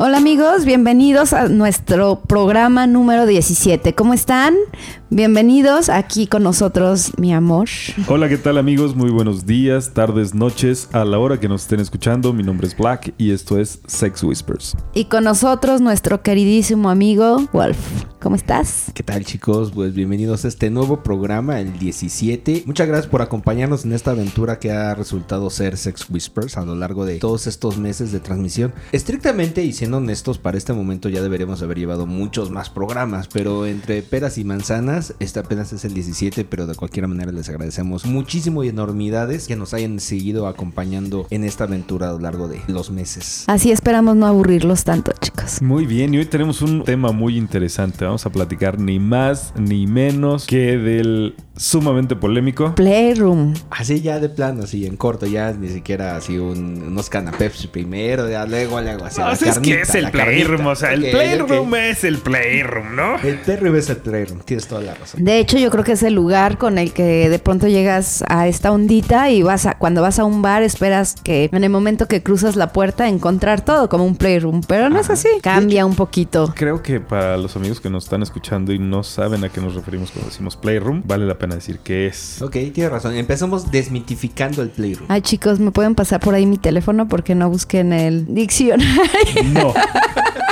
Hola amigos, bienvenidos a nuestro programa número 17. ¿Cómo están? Bienvenidos aquí con nosotros, mi amor. Hola, ¿qué tal amigos? Muy buenos días, tardes, noches, a la hora que nos estén escuchando. Mi nombre es Black y esto es Sex Whispers. Y con nosotros nuestro queridísimo amigo Wolf. ¿Cómo estás? ¿Qué tal chicos? Pues bienvenidos a este nuevo programa, el 17. Muchas gracias por acompañarnos en esta aventura que ha resultado ser Sex Whispers a lo largo de todos estos meses de transmisión. Estrictamente y siendo honestos, para este momento ya deberíamos haber llevado muchos más programas, pero entre peras y manzanas, este apenas es el 17, pero de cualquier manera les agradecemos muchísimo y enormidades que nos hayan seguido acompañando en esta aventura a lo largo de los meses. Así esperamos no aburrirlos tanto, chicos. Muy bien, y hoy tenemos un tema muy interesante. Vamos a platicar ni más ni menos que del sumamente polémico. Playroom. Así ya de plano, así en corto, ya ni siquiera así un- unos canapés primero, ya luego, luego, así. No, la que es el carnita. playroom, o sea, el playroom es el playroom, ¿no? El playroom es el playroom, tienes toda la razón. De hecho, yo creo que es el lugar con el que de pronto llegas a esta ondita y vas a, cuando vas a un bar esperas que en el momento que cruzas la puerta encontrar todo como un playroom, pero no es así. Cambia un poquito. Creo que para los amigos que nos están escuchando y no saben a qué nos referimos cuando decimos playroom, vale la pena decir qué es. Ok, tienes razón. Empezamos desmitificando el playroom. Ay, chicos, ¿me pueden pasar por ahí mi teléfono? Porque no busqué en el diccionario. No.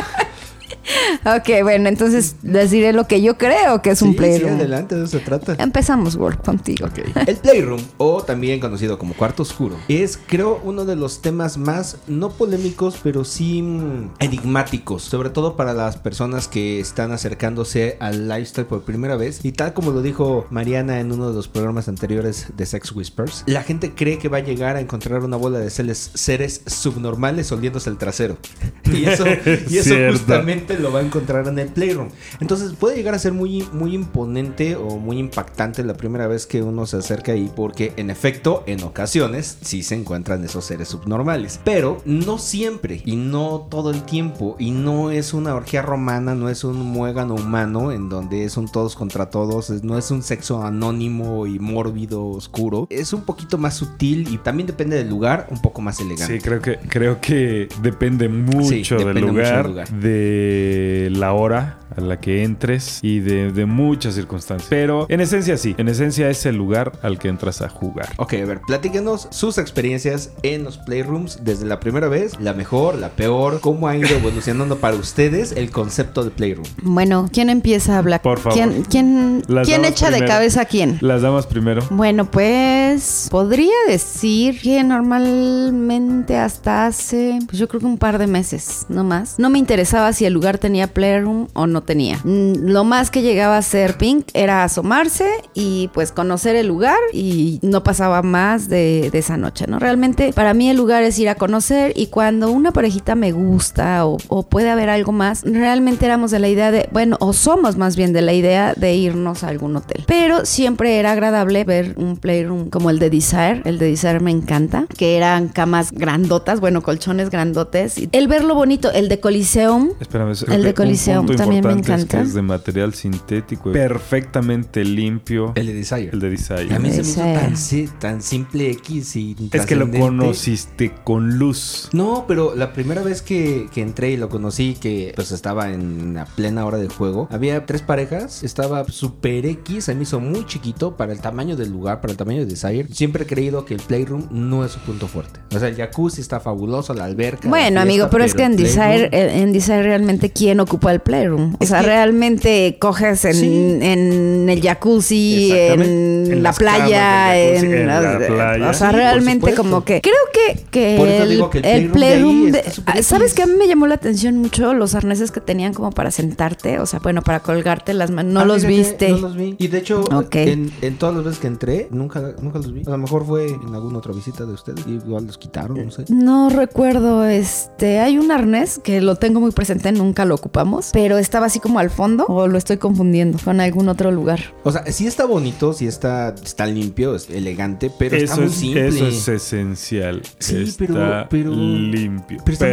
ok, bueno, entonces les diré lo que yo creo que es un Sí, sí, playroom. adelante, de eso se trata. Empezamos, Wolf, contigo. El Playroom, o también conocido como Cuarto Oscuro, es creo uno de los temas más, no polémicos, pero sí mm, enigmáticos, sobre todo para las personas que están acercándose al lifestyle por primera vez. Y tal como lo dijo Mariana en uno de los programas anteriores de Sex Whispers, la gente cree que va a llegar a encontrar una bola de seres, seres subnormales oliéndose el trasero. Y eso, y eso Cierto. justamente lo va a encontrar en el Playroom. Entonces puede llegar a ser muy, muy imponente o muy impactante la primera vez que uno se acerca ahí porque en efecto en ocasiones sí se encuentran esos seres subnormales. Pero no siempre y no todo el tiempo y no es una orgía romana, no es un muégano humano en donde es un todos contra todos, no es un sexo anónimo y mórbido, oscuro. Es un poquito más sutil y también depende del lugar, un poco más elegante. Sí, creo que, creo que depende mucho Sí, del depende mucho lugar, del lugar. de la hora a la que entres y de, de muchas circunstancias. Pero en esencia sí, en esencia es el lugar al que entras a jugar. Ok, a ver, platíquenos sus experiencias en los playrooms desde la primera vez, la mejor, la peor, cómo ha ido evolucionando para ustedes el concepto de playroom. Bueno, ¿quién empieza a hablar? Por favor. ¿Quién, quién, quién echa de cabeza a quién? Las damas primero. Bueno, pues podría decir que normalmente hasta hace, pues yo creo que un par de meses, no más. No me interesaba si el lugar tenía playroom o no tenía. Mm, Lo más que llegaba a ser Pink era asomarse y pues conocer el lugar y no pasaba más de, de esa noche, ¿no? Realmente para mí el lugar es ir a conocer y cuando una parejita me gusta o, o puede haber algo más, realmente éramos de la idea de, bueno, o somos más bien de la idea de irnos a algún hotel. Pero siempre era agradable ver un playroom como el de Desire. El de Desire me encanta, que eran camas grandotas, bueno, colchones grandotes. El verlo bonito, el de Coliseum. Espérame, creo El de Coliseum también me encanta. Es que es de material sintético, perfectamente limpio. El de Desire. El de Desire. Y a mí se me hizo Desire. tan, si- tan simple X y Es que lo conociste con luz. No, pero la primera vez que, que entré y lo conocí, que pues estaba en la plena hora del juego, había tres parejas, estaba super X, se me hizo muy chiquito para el tamaño del lugar, para el tamaño de Desire. Siempre he creído que el Playroom no es su punto fuerte. O sea, el jacuzzi está fabuloso, la alberca. la Bueno, fiesta, amigo, pero es que en Desire, en Desire realmente quién ocupa el playroom. O Es sea, que- realmente coges en, Sí. en el jacuzzi, en, En la playa, jacuzzi, en, en la o- playa. O sea, Sí, realmente como que creo que, que Por eso el, digo que el el playroom de ahí de- está súper ah, ¿sabes X. qué? A mí me llamó la atención mucho los arneses que tenían como para sentarte, o sea, bueno, para colgarte las manos. No Ah, los viste. No los vi. Y de hecho, en, en todas las veces que entré, nunca, nunca los vi. A lo mejor fue en alguna otra visita de ustedes. y Igual los quitaron, no sé. No recuerdo, este, hay un arnés que lo tengo muy presente, nunca lo ocupamos, pero estaba así como al fondo o lo estoy confundiendo con algún otro lugar. O sea, sí está bonito, sí está, está limpio, es elegante, pero está Eso muy es, simple. eso es esencial. Sí, está pero- pero- limpio. pero está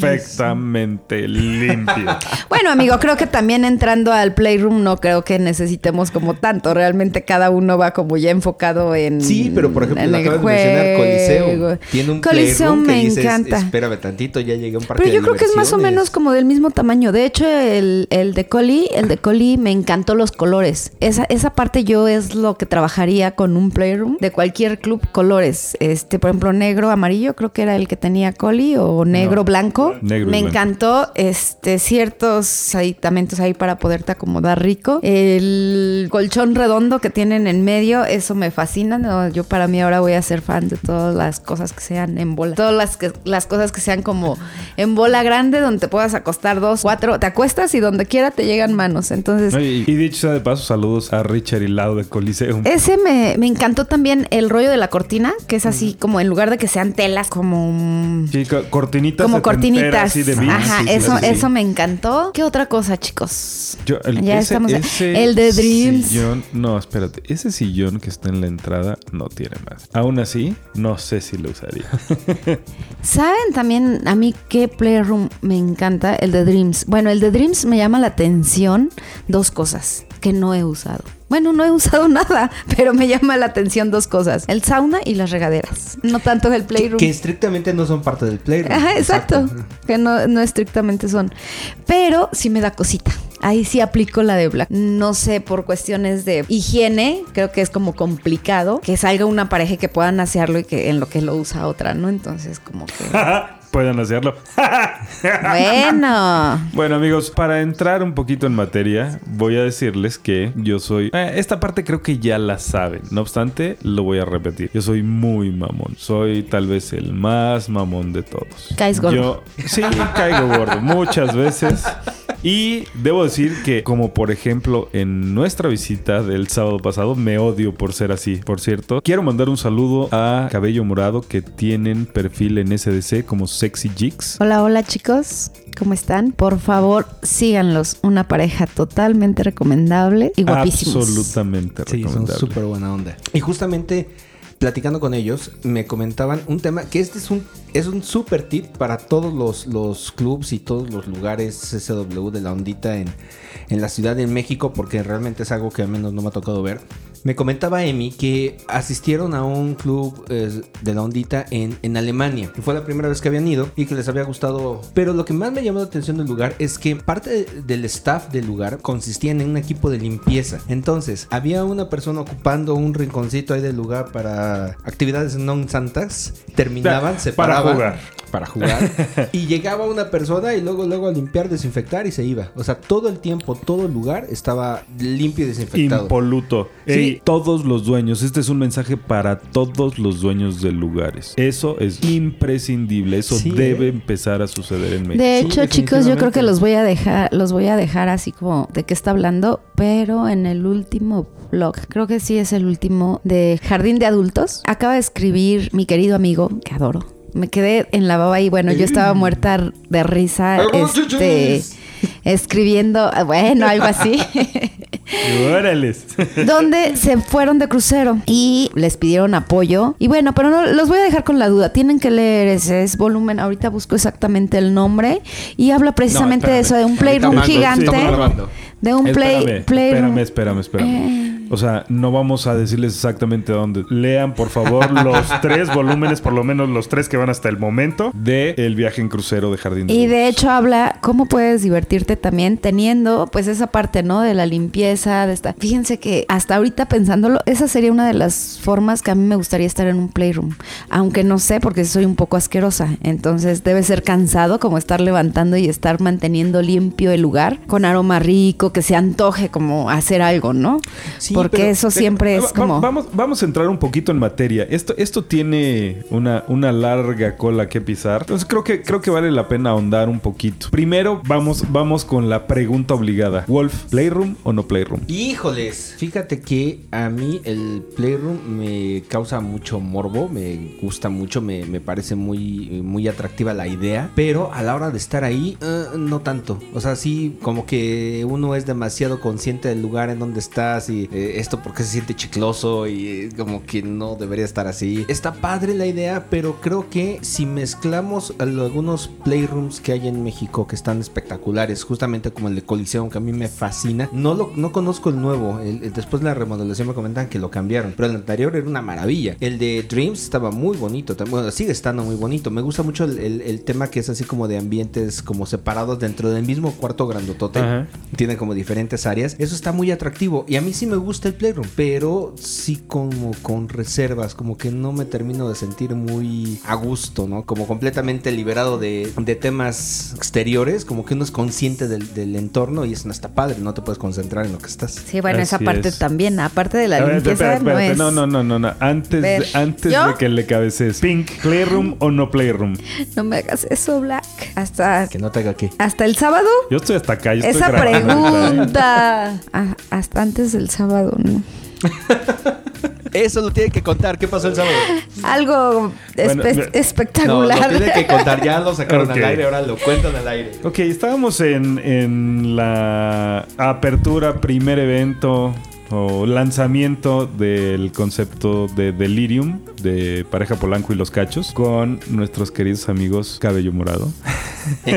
perfectamente limpio. Bueno, amigo, creo que también entrando al Playroom no creo que necesitemos como tanto. Realmente cada uno va como ya enfocado en Sí, pero por ejemplo, en lo el acabas de mencionar, Coliseo. Tiene un Coliseo playroom que me dices, encanta. espérame tantito, ya llegué a un parque Pero yo de creo que es más o diversiones". menos como del mismo tamaño. De hecho, el, el de Coli, el de Coli me encantó los colores. Esa, esa parte yo es lo que trabajaría con un playroom de cualquier club colores. Este, por ejemplo, negro, amarillo, creo que era el que tenía Coli, o negro, No, blanco. negro me encantó este ciertos aditamentos ahí para poderte acomodar rico. El colchón redondo que tienen en medio, eso me fascina. No, yo para mí ahora voy a ser fan de todas las cosas que sean en bola. Todas las, que, las cosas que sean como en bola grande, donde te puedas acostar dos, cuatro, te acuestas y donde quiera te llegan manos. Entonces, y, y dicho sea de paso, saludos a Richard Hilado de Coliseum. ese me, me encantó también el rollo de la cortina, que es así como en lugar de que sean telas, como Sí, co- cortinitas como cortinitas. así de beach. Ajá, Sí, eso, sí. eso me encantó. ¿Qué otra cosa, chicos? Yo, el- Ya ese- estamos. ese el de Dreams. Sillón, no, espérate. Ese sillón que está en la entrada no tiene más. Aún así, no sé si lo usaría. ¿Saben también a mí qué Playroom me encanta? El de Dreams. Bueno, el de Dreams me llama la atención dos cosas que no he usado. Bueno, no he usado nada, pero me llama la atención dos cosas. El sauna y las regaderas. No tanto el Playroom. que estrictamente no son parte del playroom. Ajá, exacto. Que no, no estrictamente son. Pero sí me da cosita. Ahí sí aplico la de Black. No sé, por cuestiones de higiene, creo que es como complicado que salga una pareja y que puedan hacerlo y que en lo que lo usa otra, ¿no? Entonces, como que. Pueden hacerlo. Bueno. Bueno amigos, para entrar un poquito en materia, voy a decirles que yo soy... eh, esta parte creo que ya la saben, no obstante, lo voy a repetir. Yo soy muy mamón, soy tal vez el más mamón de todos. Caes gordo. Yo, sí, caigo gordo muchas veces. Y debo decir que, como por ejemplo en nuestra visita del sábado pasado, me odio por ser así. Por cierto, quiero mandar un saludo a Cabello Morado que tienen perfil en SDC como Sexy Jigs. Hola, hola chicos. ¿Cómo están? Por favor, síganlos. Una pareja totalmente recomendable y guapísimos. Absolutamente Sí, son recomendable. súper buena onda. Y justamente platicando con ellos, me comentaban un tema que este es un es un súper tip para todos los, los clubs y todos los lugares SW de la ondita en, en la Ciudad de México, porque realmente es algo que al menos no me ha tocado ver. Me comentaba Emi que asistieron a un club eh, de la ondita en, en Alemania. que Fue la primera vez que habían ido y que les había gustado. Pero lo que más me llamó la atención del lugar es que parte del staff del lugar consistía en un equipo de limpieza. Entonces, había una persona ocupando un rinconcito ahí del lugar para actividades non santas. Terminaban, se Para jugar. Para jugar. y llegaba una persona y luego, luego a limpiar, desinfectar y se iba. O sea, todo el tiempo, todo el lugar estaba limpio y desinfectado. Impoluto. Sí. Ey, todos los dueños, este es un mensaje para todos los dueños de lugares. Eso es imprescindible, eso Sí, debe ¿eh? empezar a suceder en México. De Sí, hecho, chicos, yo creo que los voy a dejar, los voy a dejar así como de qué está hablando, pero en el último blog, creo que sí es el último de Jardín de Adultos, acaba de escribir mi querido amigo, que adoro. Me quedé en la baba y bueno, yo estaba muerta de risa, ¡Algunos este, escribiendo, bueno, algo así. Órales. donde se fueron de crucero y les pidieron apoyo. Y bueno, pero no los voy a dejar con la duda. Tienen que leer ese es volumen. Ahorita busco exactamente el nombre y habla precisamente de eso, de un playroom gigante. De un play, espérame, playroom. espérame, espérame, espérame. Eh. O sea, no vamos a decirles exactamente dónde. Lean, por favor, los tres volúmenes, por lo menos los tres que van hasta el momento, de El viaje en crucero de Jardín de Y de hecho habla cómo puedes divertirte también teniendo pues esa parte, ¿no? De la limpieza, de esta... Fíjense que hasta ahorita pensándolo, esa sería una de las formas que a mí me gustaría estar en un playroom. Aunque no sé porque soy un poco asquerosa. Entonces debe ser cansado como estar levantando y estar manteniendo limpio el lugar con aroma rico, que se antoje como hacer algo, ¿no? Sí, porque pero eso siempre es va- como... Vamos, vamos a entrar un poquito en materia. Esto, esto tiene una, una larga cola que pisar. Entonces creo que, creo que vale la pena ahondar un poquito. Primero, vamos, vamos con la pregunta obligada. Wolf, ¿Playroom o no Playroom? Híjoles, fíjate que a mí el Playroom me causa mucho morbo, me gusta mucho, me, me parece muy, muy atractiva la idea, pero a la hora de estar ahí, eh, no tanto. O sea, sí, como que uno es demasiado consciente del lugar en donde estás y eh, esto porque se siente chicloso y como que no debería estar así. Está padre la idea, pero creo que si mezclamos algunos Playrooms que hay en México que están espectaculares, justamente como el de Coliseum, que a mí me fascina, no, lo, no conozco el nuevo. El- el- después de la remodelación me comentan que lo cambiaron. Pero el anterior era una maravilla. El de Dreams estaba muy bonito. Bueno, sigue estando muy bonito. Me gusta mucho el, el- el tema que es así como de ambientes como separados dentro del mismo cuarto grandotote. Ajá. Tiene como diferentes áreas. Eso está muy atractivo. Y a mí sí me gusta el Playroom. Pero sí como con reservas. Como que no me termino de sentir muy a gusto, ¿no? Como completamente liberado de, de temas exteriores. Como que uno es consciente del, del entorno. Y eso no está padre. No te puedes concentrar en lo que estás. Sí, bueno, esa parte es. también, aparte de la ver, limpieza, espera, no espérate. es... No, no, no, no, no. Antes, Ver, antes ¿yo? de que le cabeces. Pink, ¿Playroom o no Playroom? No me hagas eso, Black. Hasta, Que no te haga qué. hasta el sábado. Yo estoy hasta acá. yo estoy Esa ahorita, ¿eh? pregunta. Ah, hasta antes del sábado, ¿no? Eso lo tiene que contar. ¿Qué pasó el sábado? Algo Bueno, espe- me- No, lo espectacular. tiene que contar. Ya lo sacaron al aire. Ahora lo cuentan al aire. Ok, estábamos en, en la apertura, primer evento o lanzamiento del concepto de Delirium de Pareja Polanco y los Cachos con nuestros queridos amigos Cabello Morado.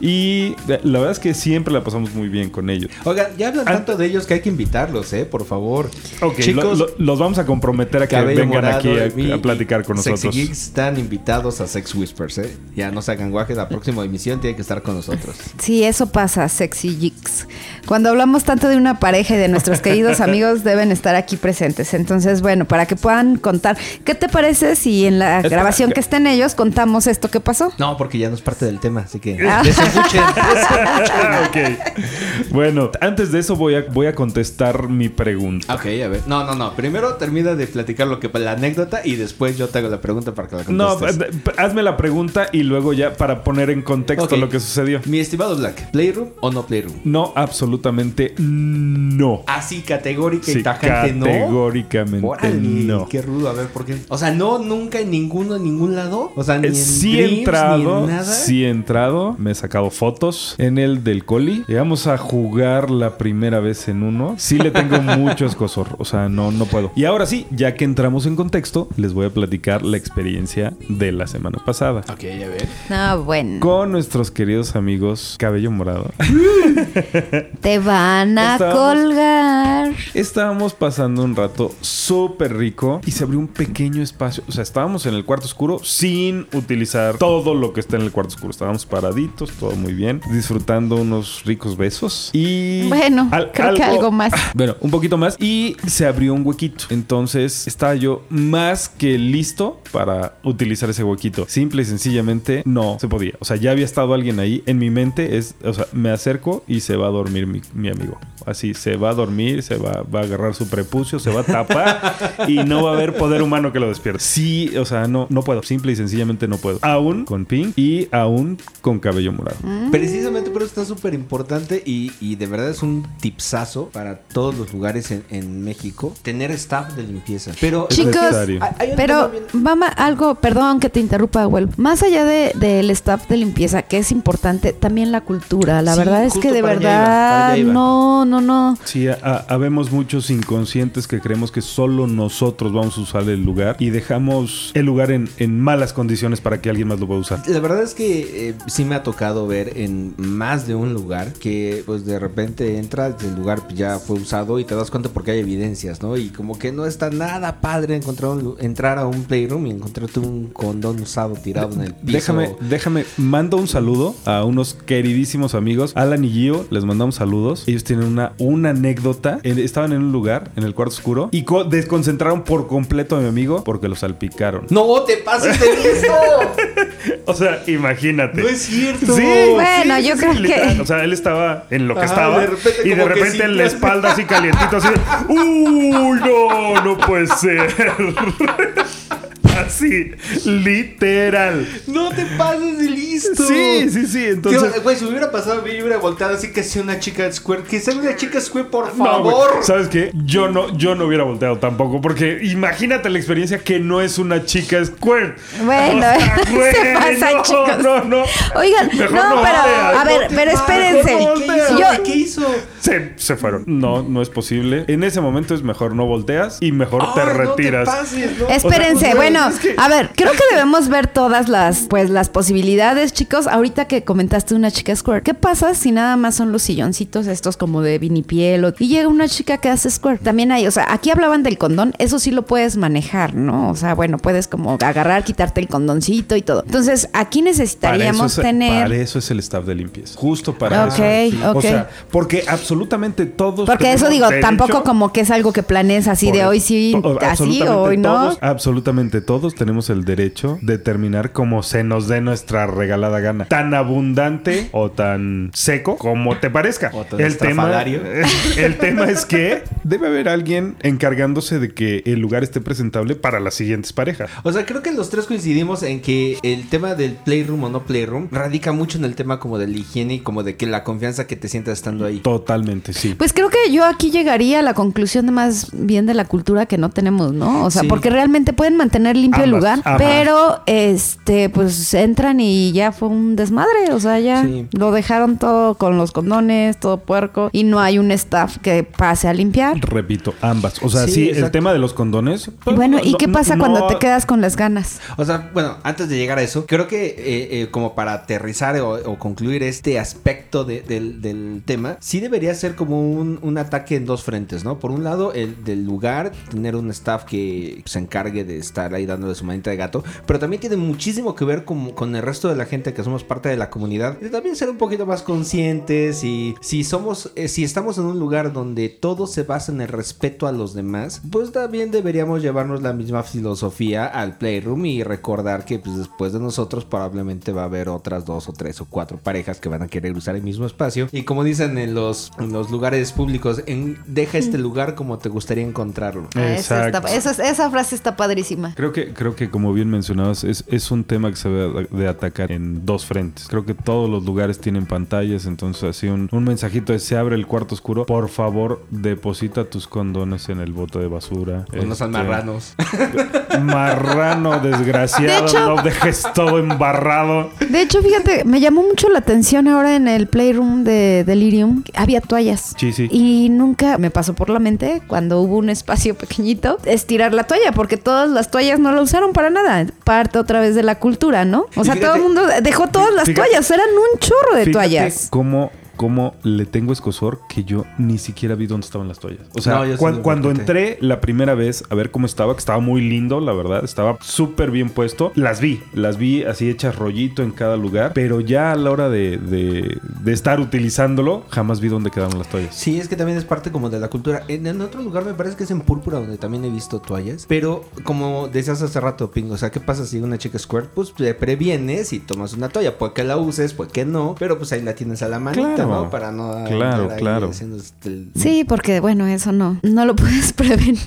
Y la verdad es que siempre la pasamos muy bien con ellos. Oigan, ya hablan Ah. tanto de ellos que hay que invitarlos, ¿eh? Por favor. Ok, Chicos, lo- lo- los vamos a comprometer a que Cabello vengan Morado aquí a, a platicar con Sexy nosotros. Geeks están invitados a Sex Whispers, ¿eh? Ya no se hagan guajes. La próxima emisión tiene que estar con nosotros. Sí, eso pasa, sexy jigs. Cuando hablamos tanto de una pareja y de nuestros queridos amigos, deben estar aquí presentes. Entonces, bueno, para que puedan contar, ¿qué te parece si en la Espera, grabación que- que estén ellos contamos esto que pasó? No, porque ya no es parte del tema, así que Ah. desembuchen. Ok. Bueno, antes de eso voy a, voy a contestar mi pregunta. ok, a ver. No, no, no. Primero termina de platicar lo que la anécdota y después yo te hago la pregunta para que la No, contestes. eh, eh, hazme la pregunta y luego ya para poner en contexto lo que sucedió. Mi estimado Black, ¿Playroom o no Playroom? No, absolutamente no. Así categórica Sí, y tajante, ¿no? categóricamente Órale, no. qué rudo, a ver por qué. O sea, no, nunca en ninguno, en ningún lado. O sea, ni Eh, en Sí he Dreams, ni entrado, en nada. sí he entrado, me he sacado fotos en el del Coli. Llegamos a jugar la primera vez en uno. Sí le tengo mucho escosor, o sea, no, no puedo. Y ahora sí, ya que entramos en contexto, les voy a platicar la experiencia de la semana pasada. Ok, a ver. No, bueno. Con nuestros queridos amigos Cabello Morado. Te van a Estábamos- colgar. Estábamos pasando un rato súper rico y se abrió un pequeño espacio. O sea, estábamos en el cuarto oscuro sin utilizar todo lo que está en el cuarto oscuro. Estábamos paraditos, todo muy bien, disfrutando unos ricos besos. Y. Bueno, creo que algo más. Bueno, un poquito más. Y se abrió un huequito. Entonces estaba yo más que listo para utilizar ese huequito. Simple y sencillamente no se podía. O sea, ya había estado alguien ahí. En mi mente es, o sea, me acerco y se va a dormir mi, mi amigo. Así, se va a dormir, se va, va a agarrar su prepucio, se va a tapar y no va a haber poder humano que lo despierte. Sí, o sea, no, no puedo. Simple y sencillamente no puedo. Aún con Pink y aún con cabello morado. Precisamente por eso está súper importante y, y de verdad es un tipsazo para todos los lugares en, en México tener staff de limpieza. Pero Chicos, hay- Pero, vamos, algo, perdón que te interrumpa, Well. Más allá de, del staff de limpieza, que es importante, también la cultura. La Sí, verdad es que de para allá iba, verdad, para allá iba. no, no, no. Sí, ha- habemos muchos inconscientes que creemos que solo nosotros vamos a usar el lugar y dejamos el lugar en, en malas condiciones para que alguien más lo pueda usar. La verdad es que eh, sí me ha tocado ver en más de un lugar que pues de repente entras, el lugar ya fue usado y te das cuenta porque hay evidencias, ¿no? Y como que no está nada padre encontrar un entrar a un playroom y encontrarte un condón usado tirado en el piso. Déjame, déjame, mando un saludo a unos queridísimos amigos, Alan y Gio, les mandamos saludos. Ellos tienen una, una anécdota. En- estaban en un lugar, en el cuarto oscuro, y co- desconcentraron por completo a mi amigo porque lo salpicaron. ¡No te pases de listo! O sea, imagínate. No es cierto. Sí, Bueno, sí, yo sí, creo que-. O sea, él estaba en lo que Ajá, estaba. de repente y de repente en la espalda así calientito, así. ¡Uy, no! No puede ser. así, literal. No te pases de listo. Sí, sí, sí. Entonces. Güey, si hubiera pasado a mí, yo hubiera volteado así que sea una chica Square. Que sea una chica Square, por No, favor. ¿Sabes qué? Yo no, yo no hubiera volteado tampoco. Porque imagínate la experiencia que no es una chica square. Bueno, güey, se pasa, no, chicos. No, no. Oigan, Mejor no, no pero a ver, pero espérense. no ¿Qué hizo? Yo, ¿Qué hizo? Se, se fueron. No, no es posible. En ese momento es mejor no volteas y mejor te retiras. No te pases, ¿no? Espérense, O sea, bueno, es que- a ver, creo que debemos ver todas las, pues, las posibilidades, chicos. Ahorita que comentaste una chica square, ¿qué pasa si nada más son los silloncitos estos como de vinipiel o- y llega una chica que hace square? También hay, o sea, aquí hablaban del condón, eso sí lo puedes manejar, ¿no? O sea, bueno, puedes como agarrar, quitarte el condoncito y todo. Entonces, aquí Para necesitaríamos es, tener para eso es el staff de limpieza. Justo para Ok, eso. ok. O sea, porque absolutamente todos. porque eso digo, derecho- tampoco como que es algo que planees así Por de hoy sí, así absolutamente o hoy no. todos, Absolutamente todos tenemos el derecho de terminar como se nos dé nuestra regalada gana. Tan abundante o tan seco como te parezca. O tan el tema, el tema es que debe haber alguien encargándose de que el lugar esté presentable para las siguientes parejas. O sea, creo que los tres coincidimos en que el tema del playroom o no playroom radica mucho en el tema como de la higiene y como de que la confianza que te sientas estando ahí. Totalmente, sí. Pues creo que yo aquí llegaría a la conclusión de más bien de la cultura que no tenemos, ¿no? O sea, Sí. porque realmente pueden mantener limpio el lugar, pero este, pues entran y ya fue un desmadre, o sea, ya Sí. lo dejaron todo con los condones, todo puerco, y no hay un staff que pase a limpiar. Repito, ambas. O sea, Sí, sí, el tema de los condones. Y bueno, ¿y no- qué no- pasa cuando no- te quedas con las ganas? O sea, bueno, antes de llegar a eso, creo que eh, eh, como para aterrizar o, o concluir este aspecto de- del, del tema, sí debería ser como un, un ataque en dos frentes, ¿no? Por un lado, el del lugar, tener un staff que se encargue de estar ahí dándole su manita de gato, pero también tiene muchísimo que ver con, con el resto de la gente que somos parte de la comunidad, también ser un poquito más conscientes y si somos, eh, si estamos en un lugar donde todo se basa en el respeto a los demás, pues también deberíamos llevarnos la misma filosofía al playroom y recordar que pues, después de nosotros probablemente va a haber otras dos o tres o cuatro parejas que van a querer usar el mismo espacio y como dicen en los, en los lugares públicos, en, deja este lugar como te gustaría encontrarlo. Ah, esa, Exacto. está- esa- esa frase está padrísima. Creo que, creo que como bien mencionabas, es, es un tema que se debe de atacar en dos frentes. Creo que todos los lugares tienen pantallas, entonces así un, un mensajito de se abre el cuarto oscuro, por favor deposita tus condones en el bote de basura. Unos Este, marranos. Marrano, desgraciado, De hecho- no dejes todo embarrado. De hecho, fíjate, me llamó mucho la atención ahora en el playroom de Delirium. Había toallas. Sí, sí. Y nunca me pasó por la mente, cuando hubo un espacio pequeñito, estirar la toalla, porque todas las toallas no la usaron para nada. Parte otra vez de la cultura, ¿no? O sea, fíjate- todo el mundo dejó todas las fíjate- toallas, eran un chorro de toallas. Cómo, cómo le tengo escosor que yo ni siquiera vi dónde estaban las toallas. O sea, No, sí cuando entré la primera vez a ver cómo estaba, que estaba muy lindo, la verdad, estaba súper bien puesto, las vi, las vi así hechas rollito en cada lugar, pero ya a la hora de, de- de estar utilizándolo, jamás vi dónde quedaron las toallas. Sí, es que también es parte como de la cultura. En, en otro lugar me parece que es en Púrpura, donde también he visto toallas. Pero como decías hace rato, Pingo, o sea, ¿qué pasa si una chica squirt? Pues te previenes y tomas una toalla. Puede que la uses, puede que no. Pero pues ahí la tienes a la manita, Claro. ¿No? Para no... Claro, claro. haciendo este- el- Sí, porque bueno, eso no, no lo puedes prevenir.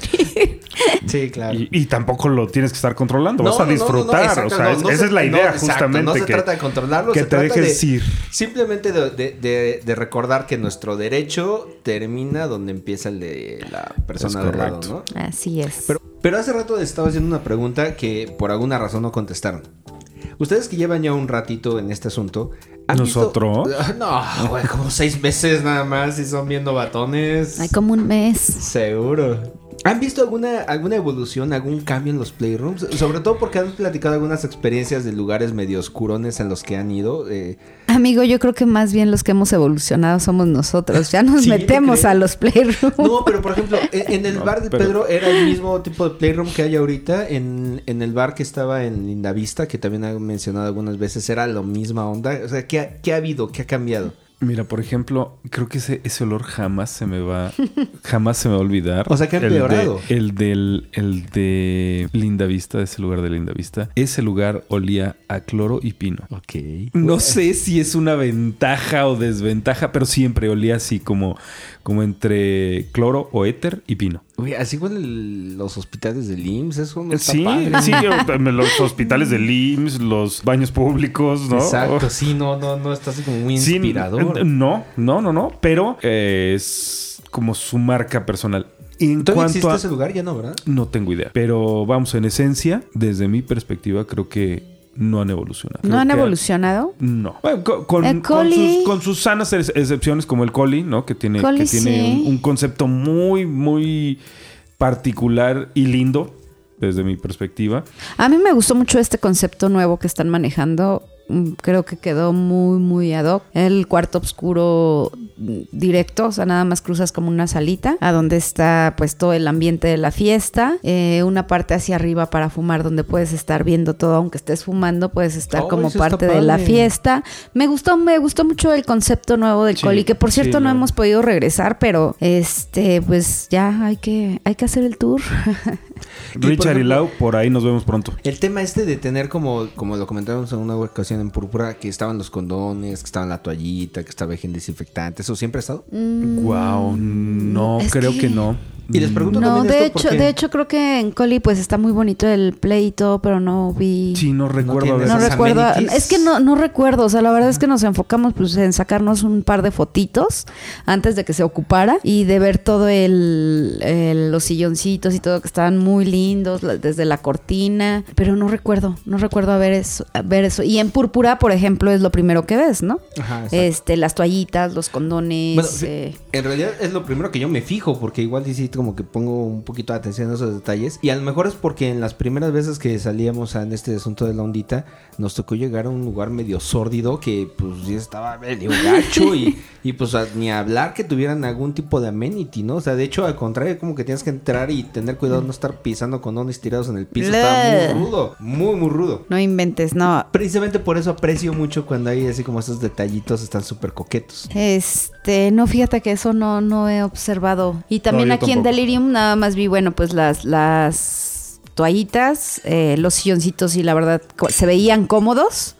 Sí, claro. Y, y tampoco lo tienes que estar controlando, No, vas a no, no, no, no, disfrutar. exacto, o sea, no, es- no esa se- es la no, idea exacto, justamente. No se que, trata de controlarlo, que se te trata dejes de ir. simplemente de, de- de- de recordar que nuestro derecho termina donde empieza el de la persona de lado. ¿no? Así es. Pero, pero hace rato estaba haciendo una pregunta que por alguna razón no contestaron. Ustedes que llevan ya un ratito en este asunto. ¿han visto- ¿Nosotros? No, güey, como seis meses nada más y son viendo batones. Hay como un mes. Seguro. ¿Han visto alguna, alguna evolución, algún cambio en los playrooms? Sobre todo porque han platicado algunas experiencias de lugares medio oscurones en los que han ido. eh, Amigo, yo creo que más bien los que hemos evolucionado somos nosotros. Ya nos Sí, ¿tú metemos a los playrooms. No, pero por ejemplo, en, en el No, bar de pero- Pedro era el mismo tipo de playroom que hay ahorita. En, en el bar que estaba en Lindavista, que también ha mencionado algunas veces, era la misma onda. O sea, ¿qué ha, qué ha habido? ¿Qué ha cambiado? Mira, por ejemplo, creo que ese, ese olor jamás se me va, jamás se me va a olvidar. O sea, que ha de, empeorado. el del, el de Linda Vista, ese lugar de Linda Vista. Ese lugar olía a cloro y pino. Ok. No sé si es una ventaja o desventaja, pero siempre olía así como, como entre cloro o éter y pino. Güey, así huelen los hospitales del IMSS, eso no está Sí, padre. sí, los hospitales del IMSS, los baños públicos, ¿no? Exacto, sí, no, no, no, está así como muy Sí, inspirador. no, no, no, no, pero eh, es como su marca personal. En ¿Todavía existe a... ese lugar? Ya no, ¿verdad? No tengo idea. Pero vamos, en esencia, desde mi perspectiva, creo que no han evolucionado. ¿No Creo han evolucionado? No. Bueno, con, sus, con sus sanas ex- excepciones, como el coli, ¿no? Que tiene, que tiene sí. un, un concepto muy, muy particular y lindo, desde mi perspectiva. A mí me gustó mucho este concepto nuevo que están manejando. Mm, Creo que quedó muy, muy ad hoc. El cuarto oscuro directo, o sea, nada más cruzas como una salita, a donde está pues todo el ambiente de la fiesta. Eh, una parte hacia arriba para fumar, donde puedes estar viendo todo, aunque estés fumando, puedes estar Oh, como parte de la fiesta. Me gustó, me gustó mucho el concepto nuevo del Sí, coli, que por sí, cierto no hemos podido regresar, pero este, pues ya hay que, hay que hacer el tour. Richard y ejemplo- Lau, por ahí nos vemos pronto. El tema este de tener como, como lo comentábamos en una ocasión en Púrpura, que estaban los condones, que estaba la toallita, que estaba el gel desinfectante, ¿eso siempre ha estado? Wow, no, es creo que- que, no. Y les pregunto No, también de esto hecho, porque- de hecho creo que en Coli pues está muy bonito el play y todo, pero no vi. Sí, no recuerdo haber- no esas recuerdo. amenities. Es que no, no recuerdo. O sea, la verdad es que nos enfocamos pues en sacarnos un par de fotitos antes de que se ocupara y de ver todo el, el- los silloncitos y todo que estaban muy lindos desde la cortina. Pero no recuerdo, no recuerdo ver eso, ver eso. Y en púrpura, por ejemplo, es lo primero que ves, ¿no? Ajá. Este, las toallitas, los condones. Bueno, eh, En realidad es lo primero que yo me fijo, porque igual sí, como que pongo un poquito de atención a esos detalles. Y a lo mejor es porque en las primeras veces que salíamos en este asunto de la ondita, nos tocó llegar a un lugar medio sórdido que pues ya estaba medio gacho y, y pues ni hablar que tuvieran algún tipo de amenity, ¿no? O sea, de hecho, al contrario, como que tienes que entrar y tener cuidado de no estar pisando condones tirados en el piso. Estaba muy rudo, muy, muy rudo. no inventes, no. Precisamente por eso aprecio mucho cuando hay así como esos detallitos, están súper coquetos. Este, no, fíjate que eso no, no he observado. Y también yo aquí en. Delirium nada más vi, bueno, pues las, las toallitas, eh, los silloncitos y la verdad se veían cómodos.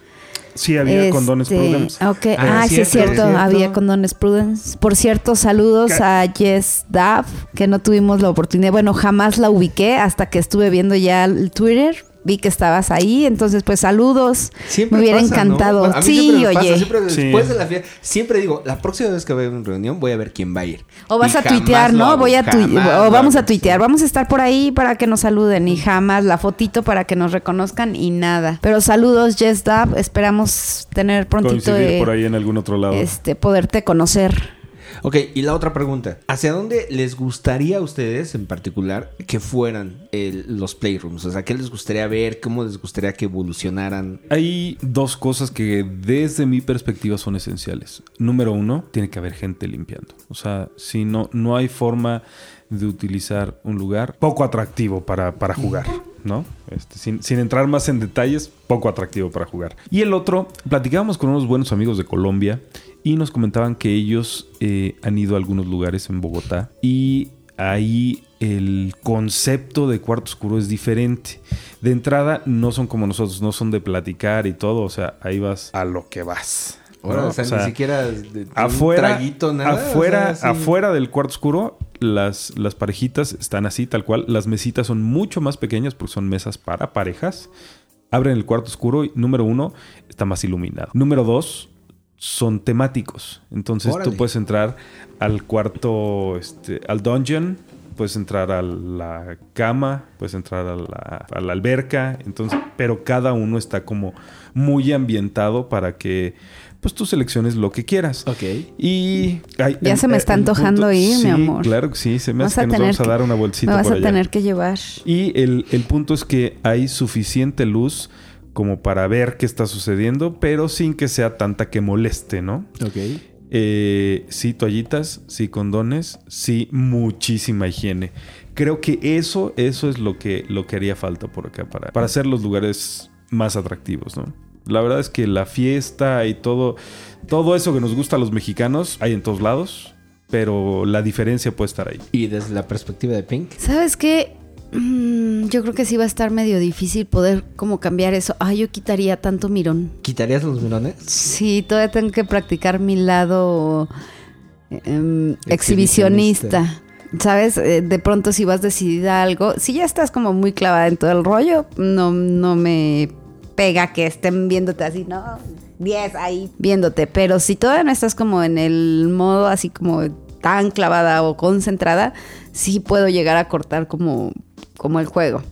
Sí, había Este, condones Prudence. Ah, ah, sí es cierto, cierto, cierto. había condones Prudence. Por cierto, saludos ¿Qué? a Jess Duff, que no tuvimos la oportunidad, bueno, jamás la ubiqué hasta que estuve viendo ya el Twitter. Vi que estabas ahí, entonces pues saludos. Siempre me hubiera encantado. Bueno, a mí sí, siempre me pasa, oye. siempre Sí. después de la fiesta, siempre digo, la próxima vez que vaya a una reunión voy a ver quién va a ir. O vas Y a tuitear, ¿no? Voy a jamás o vamos a tuitear, vamos a estar por ahí para que nos saluden y jamás la fotito para que nos reconozcan y nada. Pero saludos, Jess Dab, esperamos tener prontito de por ahí en algún otro lado. este poderte conocer. Ok, y la otra pregunta. ¿Hacia dónde les gustaría a ustedes en particular que fueran el- los playrooms? O sea, ¿qué les gustaría ver? ¿Cómo les gustaría que evolucionaran? Hay dos cosas que desde mi perspectiva son esenciales. Número uno, tiene que haber gente limpiando. O sea, si no, no hay forma de utilizar un lugar poco atractivo para, para jugar, ¿no? Este, sin, sin entrar más en detalles, poco atractivo para jugar. Y el otro, platicábamos con unos buenos amigos de Colombia y nos comentaban que ellos eh, han ido a algunos lugares en Bogotá y ahí el concepto de cuarto oscuro es diferente. De entrada no son como nosotros, no son de platicar y todo, o sea, ahí vas a lo que vas. Ahora, ¿no? o sea, O sea, ni siquiera de- un afuera, traguito, nada. afuera, o sea, sí. afuera del cuarto oscuro, las, las parejitas están así, tal cual. Las mesitas son mucho más pequeñas porque son mesas para parejas. Abren el cuarto oscuro y, número uno, está más iluminado. Número dos, son temáticos. Entonces Órale. tú puedes entrar al cuarto, este, al dungeon, puedes entrar a la cama, puedes entrar a la, a la alberca. Entonces, pero cada uno está como muy ambientado para que pues tú selecciones lo que quieras. Ok. Y ay, Ya se me está el antojando ir, mi sí, amor. Claro que sí, se me Vas hace que nos vamos a dar una Me bolsita vas por a allá. tener que llevar. Y el, el punto es que hay suficiente luz como para ver qué está sucediendo, pero sin que sea tanta que moleste, ¿no? Ok. Eh, sí, toallitas, sí, condones, sí, muchísima higiene. Creo que eso, eso es lo que, lo que haría falta por acá para, para hacer los lugares más atractivos, ¿no? La verdad es que la fiesta y todo, todo eso que nos gusta a los mexicanos hay en todos lados, pero la diferencia puede estar ahí. Y desde la perspectiva de Pink. ¿Sabes qué? Mm, yo creo que sí va a estar medio difícil poder como cambiar eso. Ah, yo quitaría tanto mirón. ¿Quitarías los mirones? Sí, todavía tengo que practicar mi lado em, exhibicionista. ¿Sabes? Eh, de pronto si vas decidida a algo, si ya estás como muy clavada en todo el rollo, no, no me pega que estén viéndote así, ¿no? 10 ahí viéndote. Pero si todavía no estás como en el modo así como tan clavada o concentrada, sí puedo llegar a cortar como, como el juego.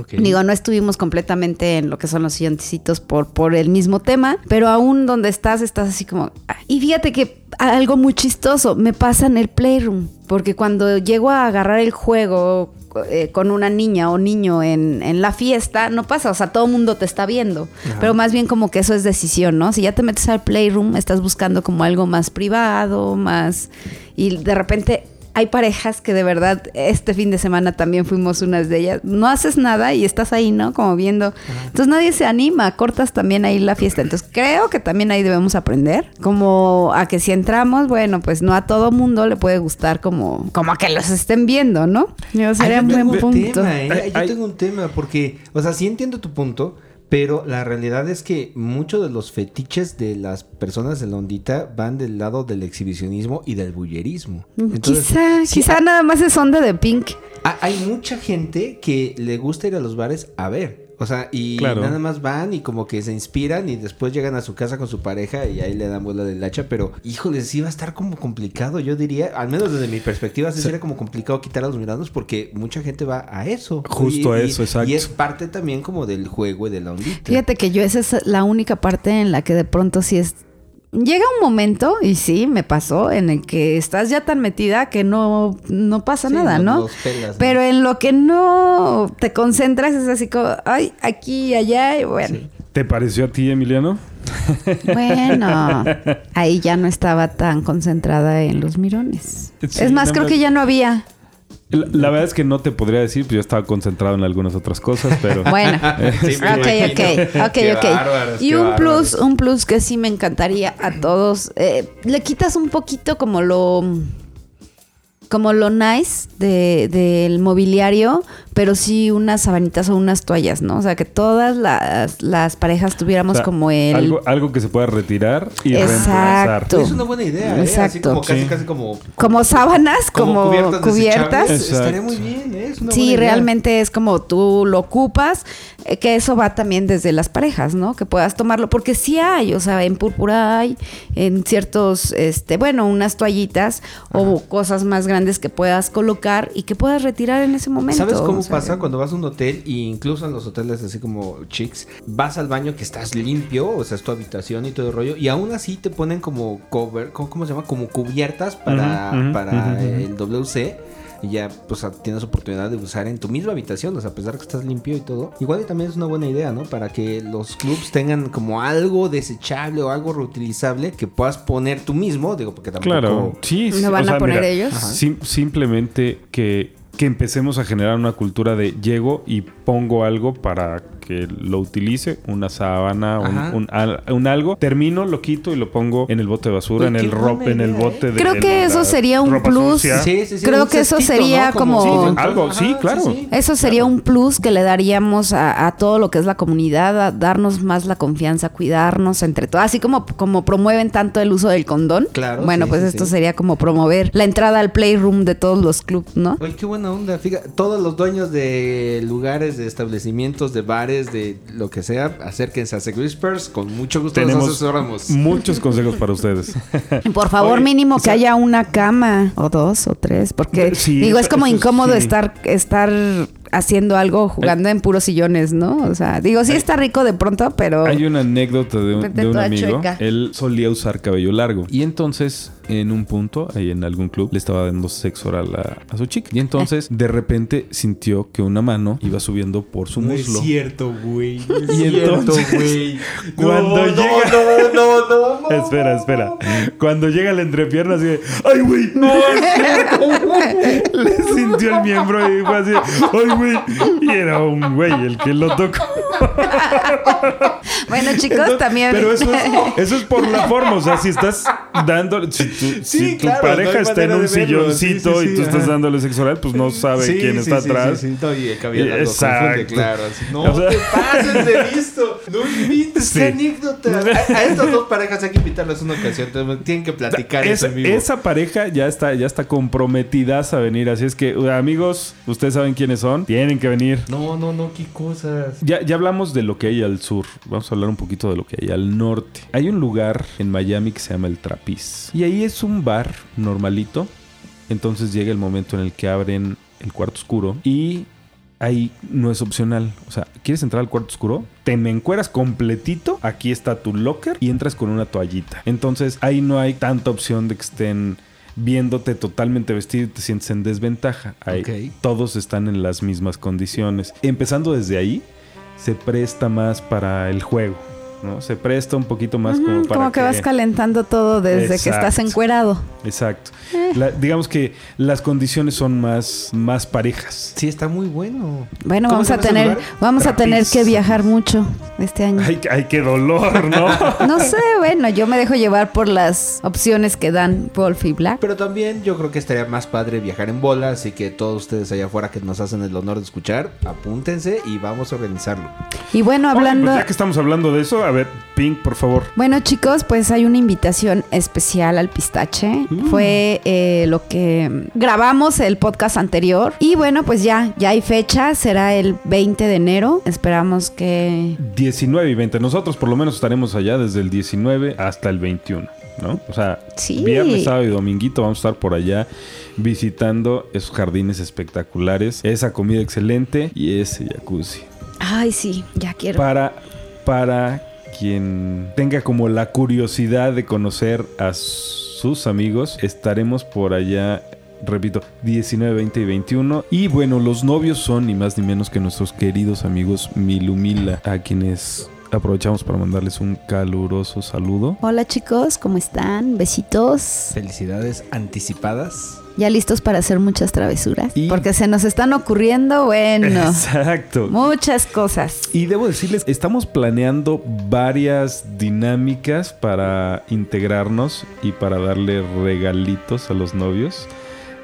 Okay. Digo, no estuvimos completamente en lo que son los silloncitos por, por el mismo tema, pero aún donde estás, estás así como... ah. Y fíjate que algo muy chistoso me pasa en el Playroom, porque cuando llego a agarrar el juego eh, con una niña o niño en, en la fiesta, no pasa, o sea, todo el mundo te está viendo, pero más bien como que eso es decisión, ¿no? Si ya te metes al Playroom, estás buscando como algo más privado, más... Y de repente hay parejas que de verdad este fin de semana también fuimos unas de ellas. No haces nada y estás ahí, ¿no? Como viendo. Entonces nadie se anima, cortas también ahí la fiesta. Entonces creo que también ahí debemos aprender. Como a que si entramos, bueno, pues no a todo mundo le puede gustar como, como a que los estén viendo, ¿no? Yo sería un yo buen tengo un punto. tema, ¿eh? Yo tengo un tema porque, o sea, sí entiendo tu punto, pero la realidad es que muchos de los fetiches de las personas de la ondita van del lado del exhibicionismo y del bullerismo. Entonces, quizá, sí, quizá nada más es onda de Pink. ha- hay mucha gente que le gusta ir a los bares a ver. O sea, y Claro. nada más van y como que se inspiran y después llegan a su casa con su pareja y ahí le dan vuelo del hacha. Pero, híjole, sí va a estar como complicado, yo diría. Al menos desde mi perspectiva, sí, Sí. sería como complicado quitar a los mirados porque mucha gente va a eso. Justo a eso, exacto. Y es parte también como del juego y de la ondita. Fíjate que yo esa es la única parte en la que de pronto sí es... Llega un momento, y sí, me pasó, en el que estás ya tan metida que no, no pasa Sí, nada, no-. Pero en lo que no te concentras es así como, ay, aquí y allá, y bueno. Sí. ¿Te pareció a ti, Emiliano? Bueno, ahí ya no estaba tan concentrada en los mirones. Sí, es más, creo que ya no había. La, la verdad es que no te podría decir, pues yo estaba concentrado en algunas otras cosas, pero... Bueno, Sí, me ok, ok, ok, Qué ok. bárbaros, y qué un plus, un plus que sí me encantaría a todos. eh, le quitas un poquito como lo como lo nice de- del mobiliario, pero sí unas sabanitas o unas toallas, ¿no? O sea, que todas las, las parejas tuviéramos O sea, como el... Algo, algo que se pueda retirar y Exacto. reemplazar. Es una buena idea, ¿eh? Así Exacto. como casi, Sí. casi como... Como sábanas, como, cubiertas. Estaría muy bien, ¿eh? Es una buena Sí, idea. realmente es como tú lo ocupas, eh, que eso va también desde las parejas, ¿no? Que puedas tomarlo, porque sí hay, o sea, en púrpura hay, en ciertos, este, bueno, unas toallitas o cosas más grandes que puedas colocar y que puedas retirar en ese momento. ¿Sabes cómo o sea, pasa cuando vas a un hotel e incluso en los hoteles así como chicks, vas al baño que estás limpio, o sea, es tu habitación y todo el rollo, y aún así te ponen como cover, ¿cómo, cómo se llama? Como cubiertas para, para el WC. Y ya, pues tienes oportunidad de usar en tu misma habitación, o sea, a pesar que estás limpio y todo. Igual y también es una buena idea, ¿no? Para que los clubs tengan como algo desechable o algo reutilizable que puedas poner tú mismo, digo, porque tampoco... Claro, sí. sí, ¿Lo van a poner ellos? Sim- simplemente que, que empecemos a generar una cultura de llego y pongo algo para que lo utilice, una sábana, un, un al- un algo, termino, lo quito y lo pongo en el bote de basura, Uy, en el ropa, buena en el bote ¿eh? de Creo de que eso sería un plus. sucia. Sí, sí, sí, Creo un que eso sería ¿no? como- Sí, algo, sí, claro. Eso sería un plus que le daríamos a, a todo lo que es la comunidad, a darnos más la confianza, cuidarnos entre todos. Así como, como promueven tanto el uso del condón. Claro, Bueno, sí, pues sí, esto sí. sería como promover la entrada al playroom de todos los clubs, ¿no? Oye, qué buena onda. Fíjate, todos los dueños de lugares, de establecimientos, de bares, de lo que sea, acérquense a Sec Whispers. Con mucho gusto los Tenemos asesoramos. muchos consejos para ustedes. Por favor, Oye, mínimo o sea- que haya una cama o dos o tres, porque Sí, digo, es como incómodo sí. estar estar haciendo algo jugando en puros sillones, ¿no? O sea, digo, sí está rico de pronto, pero Hay una anécdota de un, de un amigo. chueca. Él solía usar cabello largo. Y entonces en un punto, ahí en algún club, le estaba dando sexo oral a, a su chica. Y entonces, de repente, sintió que una mano iba subiendo por su No muslo. es cierto, güey. No es Y cierto, entonces, güey. cuando No, llega- No, no, no, no. Espera, espera. Cuando llega la entrepierna, así de, ¡ay, güey! ¡No! Le sintió el miembro y fue así, ¡ay, güey! Y era un güey el que lo tocó. Bueno, chicos, Entonces, también. Pero eso es, eso es por la forma. O sea, si estás dando. Si tu, Sí, si tu claro, pareja no está en un. Sí, silloncito sí, y tú estás dándole sexo oral, pues no sabe quién está atrás. Sí, no, y el caballero lo Exacto. claro. no O sea- te pases de listo. No invites, Sí. qué anécdota. A, a estas dos parejas hay que invitarlas una ocasión. Tienen que platicar Esa, eso en vivo. esa pareja ya está, ya está comprometidas a venir. Así es que, uh, amigos, ustedes saben quiénes son. Tienen que venir. No, no, no, qué cosas. Ya, ya hablamos de lo que hay al sur. Vamos a hablar un poquito de lo que hay al norte. Hay un lugar en Miami que se llama el Y ahí es un bar normalito. Entonces llega el momento en el que abren el cuarto oscuro. Y ahí no es opcional. O sea, ¿quieres entrar al cuarto oscuro? Te me encueras completito. Aquí está tu locker. Y entras con una toallita. Entonces ahí no hay tanta opción de que estén viéndote totalmente vestido y te sientes en desventaja. Ahí todos están en las mismas condiciones. Empezando desde ahí, se presta más para el juego, ¿no? Se presta un poquito más como Ujú, para como que vas calentando todo desde que estás encuerado. Exacto. La- digamos que las condiciones son más, más parejas. Sí, está muy bueno. Bueno, ¿Cómo vamos a tener, vamos a tener que viajar mucho este año. Ay, ay, qué dolor, ¿no? No sé, bueno, yo me dejo llevar por las opciones que dan Wolf y Black. Pero también yo creo que estaría más padre viajar en bola, así que todos ustedes allá afuera que nos hacen el honor de escuchar, apúntense y vamos a organizarlo. Y bueno, Oye, hablando... pues ya que estamos hablando de eso, a ver, Pink, por favor. Bueno chicos, pues hay una invitación especial al pistache. Fue eh, lo que grabamos el podcast anterior. Y bueno, pues ya, ya hay fecha, será el 20 de enero. Esperamos que... 19 y 20. Nosotros por lo menos estaremos allá desde el 19 hasta el 21, ¿no? O sea, Sí. viernes, sábado y dominguito vamos a estar por allá visitando esos jardines espectaculares, esa comida excelente y ese jacuzzi. Ay, sí, ya quiero. Para, para quien tenga como la curiosidad de conocer a sus amigos, estaremos por allá. Repito, 19, 20 y 21. Y bueno, los novios son ni más ni menos que nuestros queridos amigos Milumila, a quienes aprovechamos para mandarles un caluroso saludo. Hola chicos, ¿cómo están? Besitos. Felicidades anticipadas. Ya listos para hacer muchas travesuras. Y- Porque se nos están ocurriendo, bueno, Exacto. muchas cosas. Y debo decirles, estamos planeando varias dinámicas para integrarnos y para darle regalitos a los novios.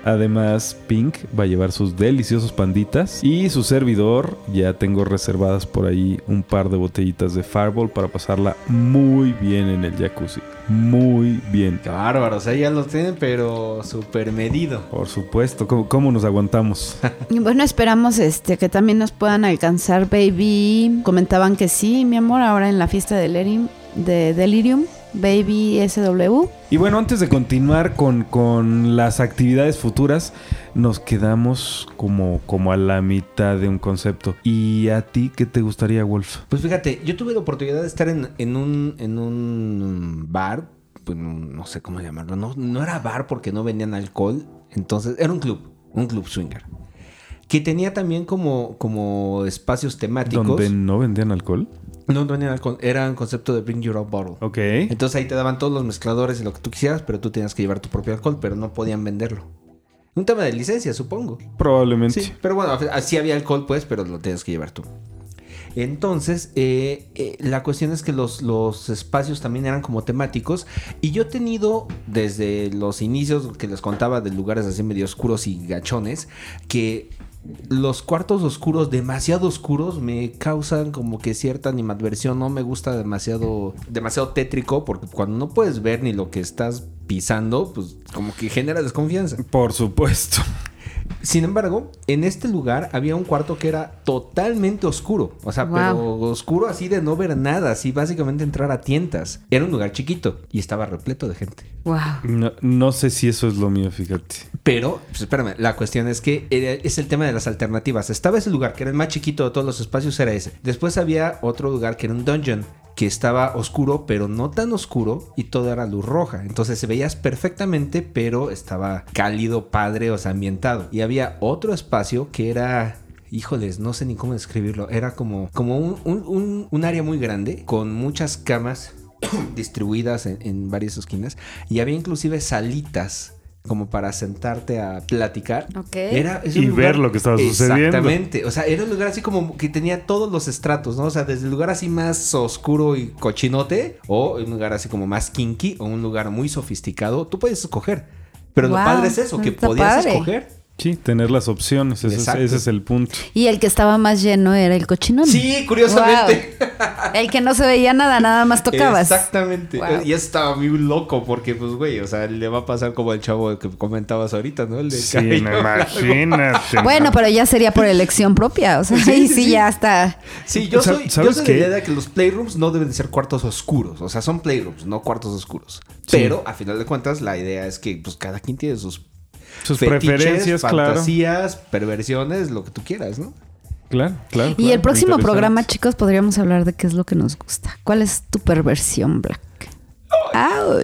Además, Pink va a llevar sus deliciosos panditas y su servidor. Ya tengo reservadas por ahí un par de botellitas de Fireball para pasarla muy bien en el jacuzzi. Muy bien. Qué bárbaro, o sea, ya lo tienen, pero súper medido. Por supuesto, ¿cómo, cómo nos aguantamos? Y bueno, esperamos este que también nos puedan alcanzar, baby. Comentaban que sí, mi amor, ahora en la fiesta de Delirium, de Delirium, Baby SW. Y bueno, antes de continuar con, con las actividades futuras, nos quedamos como, como a la mitad de un concepto. ¿Y a ti qué te gustaría, Wolf? Pues fíjate, yo tuve la oportunidad de estar en, en un, en un bar, pues no no sé cómo llamarlo, no, no era bar porque no vendían alcohol, entonces era un club, un club swinger, que tenía también como, como espacios temáticos. ¿Donde no vendían alcohol? No, no alcohol, era un concepto de bring your own bottle. Ok. Entonces ahí te daban todos los mezcladores y lo que tú quisieras, pero tú tenías que llevar tu propio alcohol, pero no podían venderlo. Un tema de licencia, supongo. Probablemente. Sí, pero bueno, así había alcohol, pues, pero lo tenías que llevar tú. Entonces, eh, eh, la cuestión es que los, los espacios también eran como temáticos. Y yo he tenido, desde los inicios que les contaba de lugares así medio oscuros y gachones, que los cuartos oscuros, demasiado oscuros, me causan como que cierta animadversión. No me gusta demasiado, demasiado tétrico, porque cuando no puedes ver ni lo que estás pisando, pues como que genera desconfianza. Por supuesto. Sin embargo, en este lugar había un cuarto que era totalmente oscuro. O sea, Wow. pero oscuro así de no ver nada, así básicamente entrar a tientas. Era un lugar chiquito y estaba repleto de gente. Wow. No, no sé si eso es lo mío, fíjate. Pero, pues espérame, la cuestión es que era- es el tema de las alternativas. Estaba ese lugar que era el más chiquito de todos los espacios, era ese. Después había otro lugar que era un dungeon, que estaba oscuro, pero no tan oscuro, y todo era luz roja. Entonces se veías perfectamente, pero estaba cálido, padre, o sea, ambientado. Y había otro espacio que era híjoles, no sé ni cómo describirlo. Era como, como un, un- área muy grande con muchas camas distribuidas en varias esquinas y había inclusive salitas como para sentarte a platicar. Ok. Era, es Y ver lo que estaba sucediendo. Exactamente. O sea, era un lugar así como que tenía todos los estratos, ¿no? O sea, desde el lugar así más oscuro y cochinote, o un lugar así como más kinky, o un lugar muy sofisticado. Tú puedes escoger. Pero lo padre es eso, que podías padre. escoger. Sí, tener las opciones. Ese es, Exacto. ese es el punto. Y el que estaba más lleno era el cochinón. Sí, curiosamente. El que no se veía nada, nada más tocabas. Exactamente. Wow. Y estaba muy loco porque, pues, güey, o sea, le va a pasar como el chavo que comentabas ahorita, ¿no? El de Sí, no, imagínate. Bueno, pero ya sería por elección propia. O sea, Sí, sí, sí, sí, sí. ya está. Sí, yo soy, yo ¿sabes soy qué? de la idea de que los playrooms no deben de ser cuartos oscuros. O sea, son playrooms, no cuartos oscuros. Sí. Pero, a final de cuentas, la idea es que, pues, cada quien tiene sus, Sus fetiches, preferencias, claro. fantasías, perversiones, lo que tú quieras, ¿no? Claro, claro. Y claro. el próximo programa, chicos, podríamos hablar de qué es lo que nos gusta. ¿Cuál es tu perversión, Black? ¡Auch!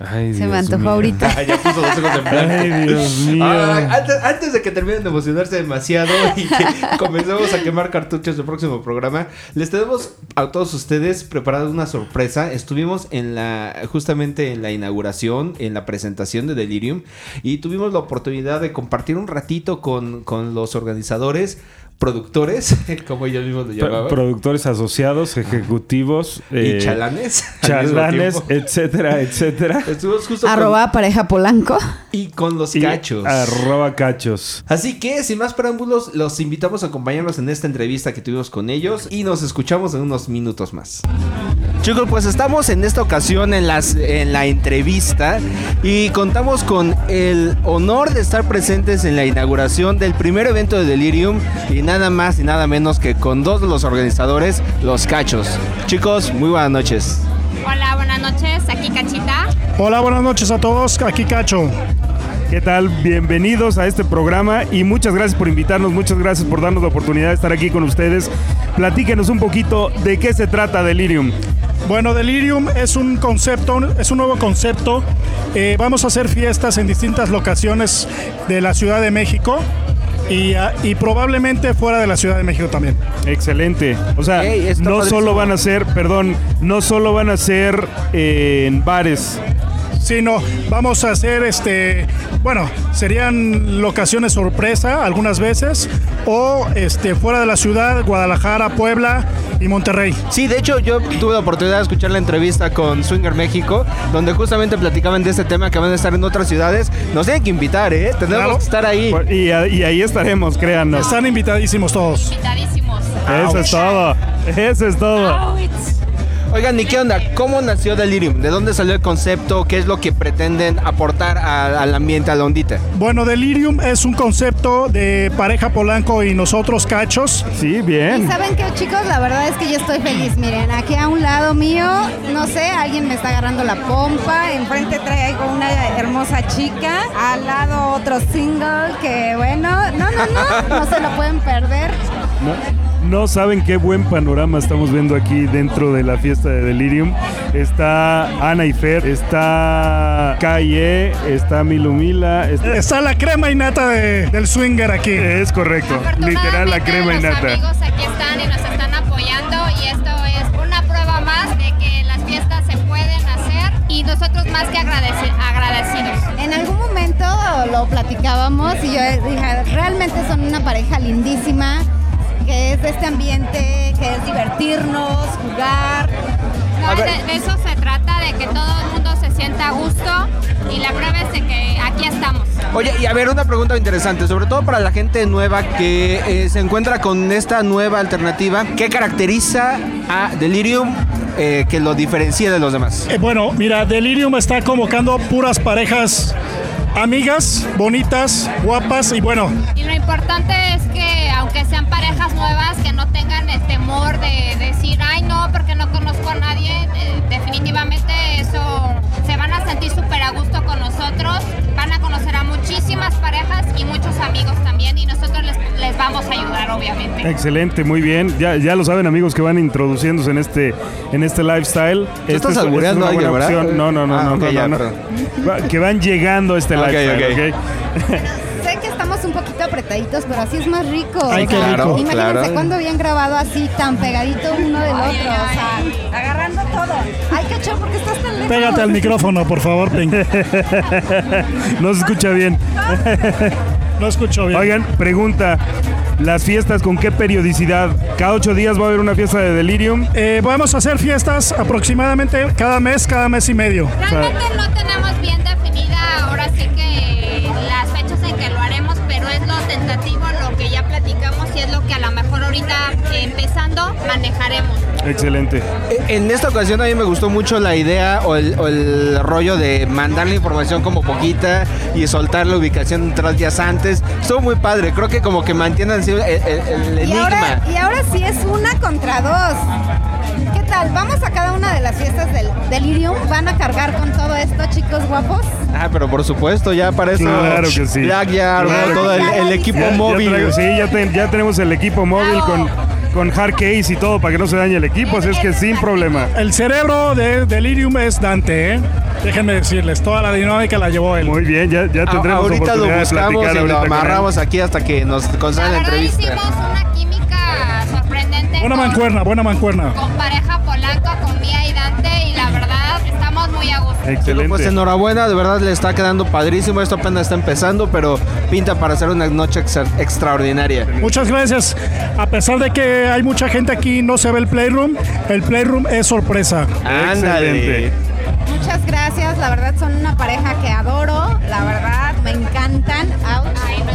Ay, Se me antojó mío. ahorita. ya puso los ojos en blanco. Ay, Dios mío. Ah, antes, antes de que terminen de emocionarse demasiado y que comencemos a quemar cartuchos del próximo programa, les tenemos a todos ustedes preparado una sorpresa. Estuvimos en la justamente en la inauguración, en la presentación de Delirium y tuvimos la oportunidad de compartir un ratito con, con los organizadores, productores, como ellos mismos lo Pro- llamaban, productores asociados, ejecutivos, y eh, chalanes. chalanes, etcétera, etcétera. Estuvimos justo con- Arroba pareja Polanco. y con los Y cachos. Arroba cachos. Así que, sin más preámbulos, los invitamos a acompañarnos en esta entrevista que tuvimos con ellos y nos escuchamos en unos minutos más. Chicos, pues estamos en esta ocasión en, las, en la entrevista y contamos con el honor de estar presentes en la inauguración del primer evento de Delirium y nada más y nada menos que con dos de los organizadores, los Cachos. Chicos, muy buenas noches. Hola, buenas noches. Aquí Cachita. Hola, buenas noches a todos. Aquí Cacho. ¿Qué tal? Bienvenidos a este programa y muchas gracias por invitarnos, muchas gracias por darnos la oportunidad de estar aquí con ustedes. Platíquenos un poquito de qué se trata Delirium. Bueno, Delirium es un concepto, es un nuevo concepto. Eh, vamos a hacer fiestas en distintas locaciones de la Ciudad de México y, ah, y probablemente fuera de la Ciudad de México también. Excelente. O sea, no padrísimo. solo van a ser, perdón, no solo van a ser eh, en bares. Sino vamos a hacer este bueno serían locaciones sorpresa algunas veces o este fuera de la ciudad Guadalajara Puebla y Monterrey Sí, de hecho yo tuve la oportunidad de escuchar la entrevista con Swinger México, donde justamente platicaban de este tema que van a estar en otras ciudades. Nos tienen que invitar, ¿eh? Tenemos Claro. que estar ahí. Y, y ahí estaremos, créanos. están invitadísimos todos Invitadísimos. Eso es todo. Eso es todo. Oigan, ¿y qué onda? ¿Cómo nació Delirium? ¿De dónde salió el concepto? ¿Qué es lo que pretenden aportar a- al ambiente, a la ondita? bueno Delirium es un concepto de pareja Polanco y nosotros cachos Sí, Y bien. saben qué, chicos, la verdad es que yo estoy feliz. Miren, aquí a un lado mío, no sé, alguien me está agarrando la pompa. Enfrente traigo una hermosa chica. Al lado otro single que, bueno, no, no, no, no se lo pueden perder. No, no saben qué buen panorama estamos viendo aquí dentro de la fiesta de Delirium. Está Ana y Fer, está Calle, está Milumila. está- está la crema y nata de- del swinger aquí Es correcto. Literal la crema y los nata. amigos aquí están y nos están apoyando y esto es una prueba más de que las fiestas se pueden hacer y nosotros más que agradeci- agradecidos. En algún momento lo platicábamos y yo dije, realmente son una pareja lindísima, que es de este ambiente, que es divertirnos, jugar. No, de, de eso se trata, de que todo el mundo se sienta a gusto y la prueba es de que aquí estamos. Oye, y a ver, una pregunta interesante, sobre todo para la gente nueva que eh, se encuentra con esta nueva alternativa. ¿Qué caracteriza a Delirium eh, que lo diferencia de los demás? Eh, bueno, mira, Delirium está convocando puras parejas amigas, bonitas, guapas y bueno, Y lo importante es que aunque sean parejas nuevas, que no tengan el temor de decir, ay no, porque no conozco a nadie, eh, definitivamente eso se van a sentir súper a gusto con nosotros, van a conocer a muchísimas parejas y muchos amigos también y nosotros les, les vamos a ayudar, obviamente. Excelente, muy bien. Ya, ya lo saben, amigos que van introduciéndose en este, en este lifestyle. Tú estás opción. No, no, no, Ah, no, ok, no, ya, no. Que van llegando a este Ok, lifestyle, ok. estamos un poquito apretaditos, pero así es más rico. Ay, O qué sea, rico. Imagínense Claro. cuando habían grabado así tan pegadito uno del otro. O sea, agarrando todo. Ay, cacho, ¿por qué estás tan lejos? Pégate al micrófono, por favor, Pink. No se escucha bien. No escucho bien. Oigan, pregunta. ¿Las fiestas con qué periodicidad? ¿Cada ocho días va a haber una fiesta de Delirium? Eh, vamos a hacer fiestas aproximadamente cada mes, cada mes y medio. Realmente no tenemos bien definida ahora sí que tentativo, lo que ya platicamos y es lo que a lo mejor ahorita eh, empezando manejaremos. Excelente. En esta ocasión a mí me gustó mucho la idea o el, o el rollo de mandar la información como poquita y soltar la ubicación tres días antes. Estuvo muy padre. Creo que como que mantienen así el, el- el Y ahora, enigma. y ahora sí es una contra dos. ¿Qué tal? Vamos a cada una de las fiestas del Delirium. ¿Van a cargar con todo esto, chicos guapos? Ah, pero por supuesto, ya para eso. Claro que sí. Jack ya armó Claro todo el, el equipo Ya- ya móvil. traigo- sí, ya, ten- ya tenemos el equipo móvil con, con hard case y todo para que no se dañe el equipo, así es que sin problema. El cerebro de Delirium es Dante, ¿eh? Déjenme decirles, toda la dinámica la llevó él. Muy bien, ya, ya A- tendremos ahorita lo oportunidad de buscamos platicar y lo ahorita amarramos aquí hasta que nos conceda la entrevista. hicimos una química Buena con, mancuerna, buena mancuerna. con pareja Polanco, con Mía y Dante y la verdad estamos muy a gusto. Excelente. Pues enhorabuena, de verdad le está quedando padrísimo. Esto apenas está empezando, pero pinta para hacer una noche ex- extraordinaria. Muchas gracias. A pesar de que hay mucha gente aquí, no se ve el Playroom. El Playroom es sorpresa. Ándale. Excelente. Muchas gracias. La verdad son una pareja que adoro. La verdad me encantan. Ouch.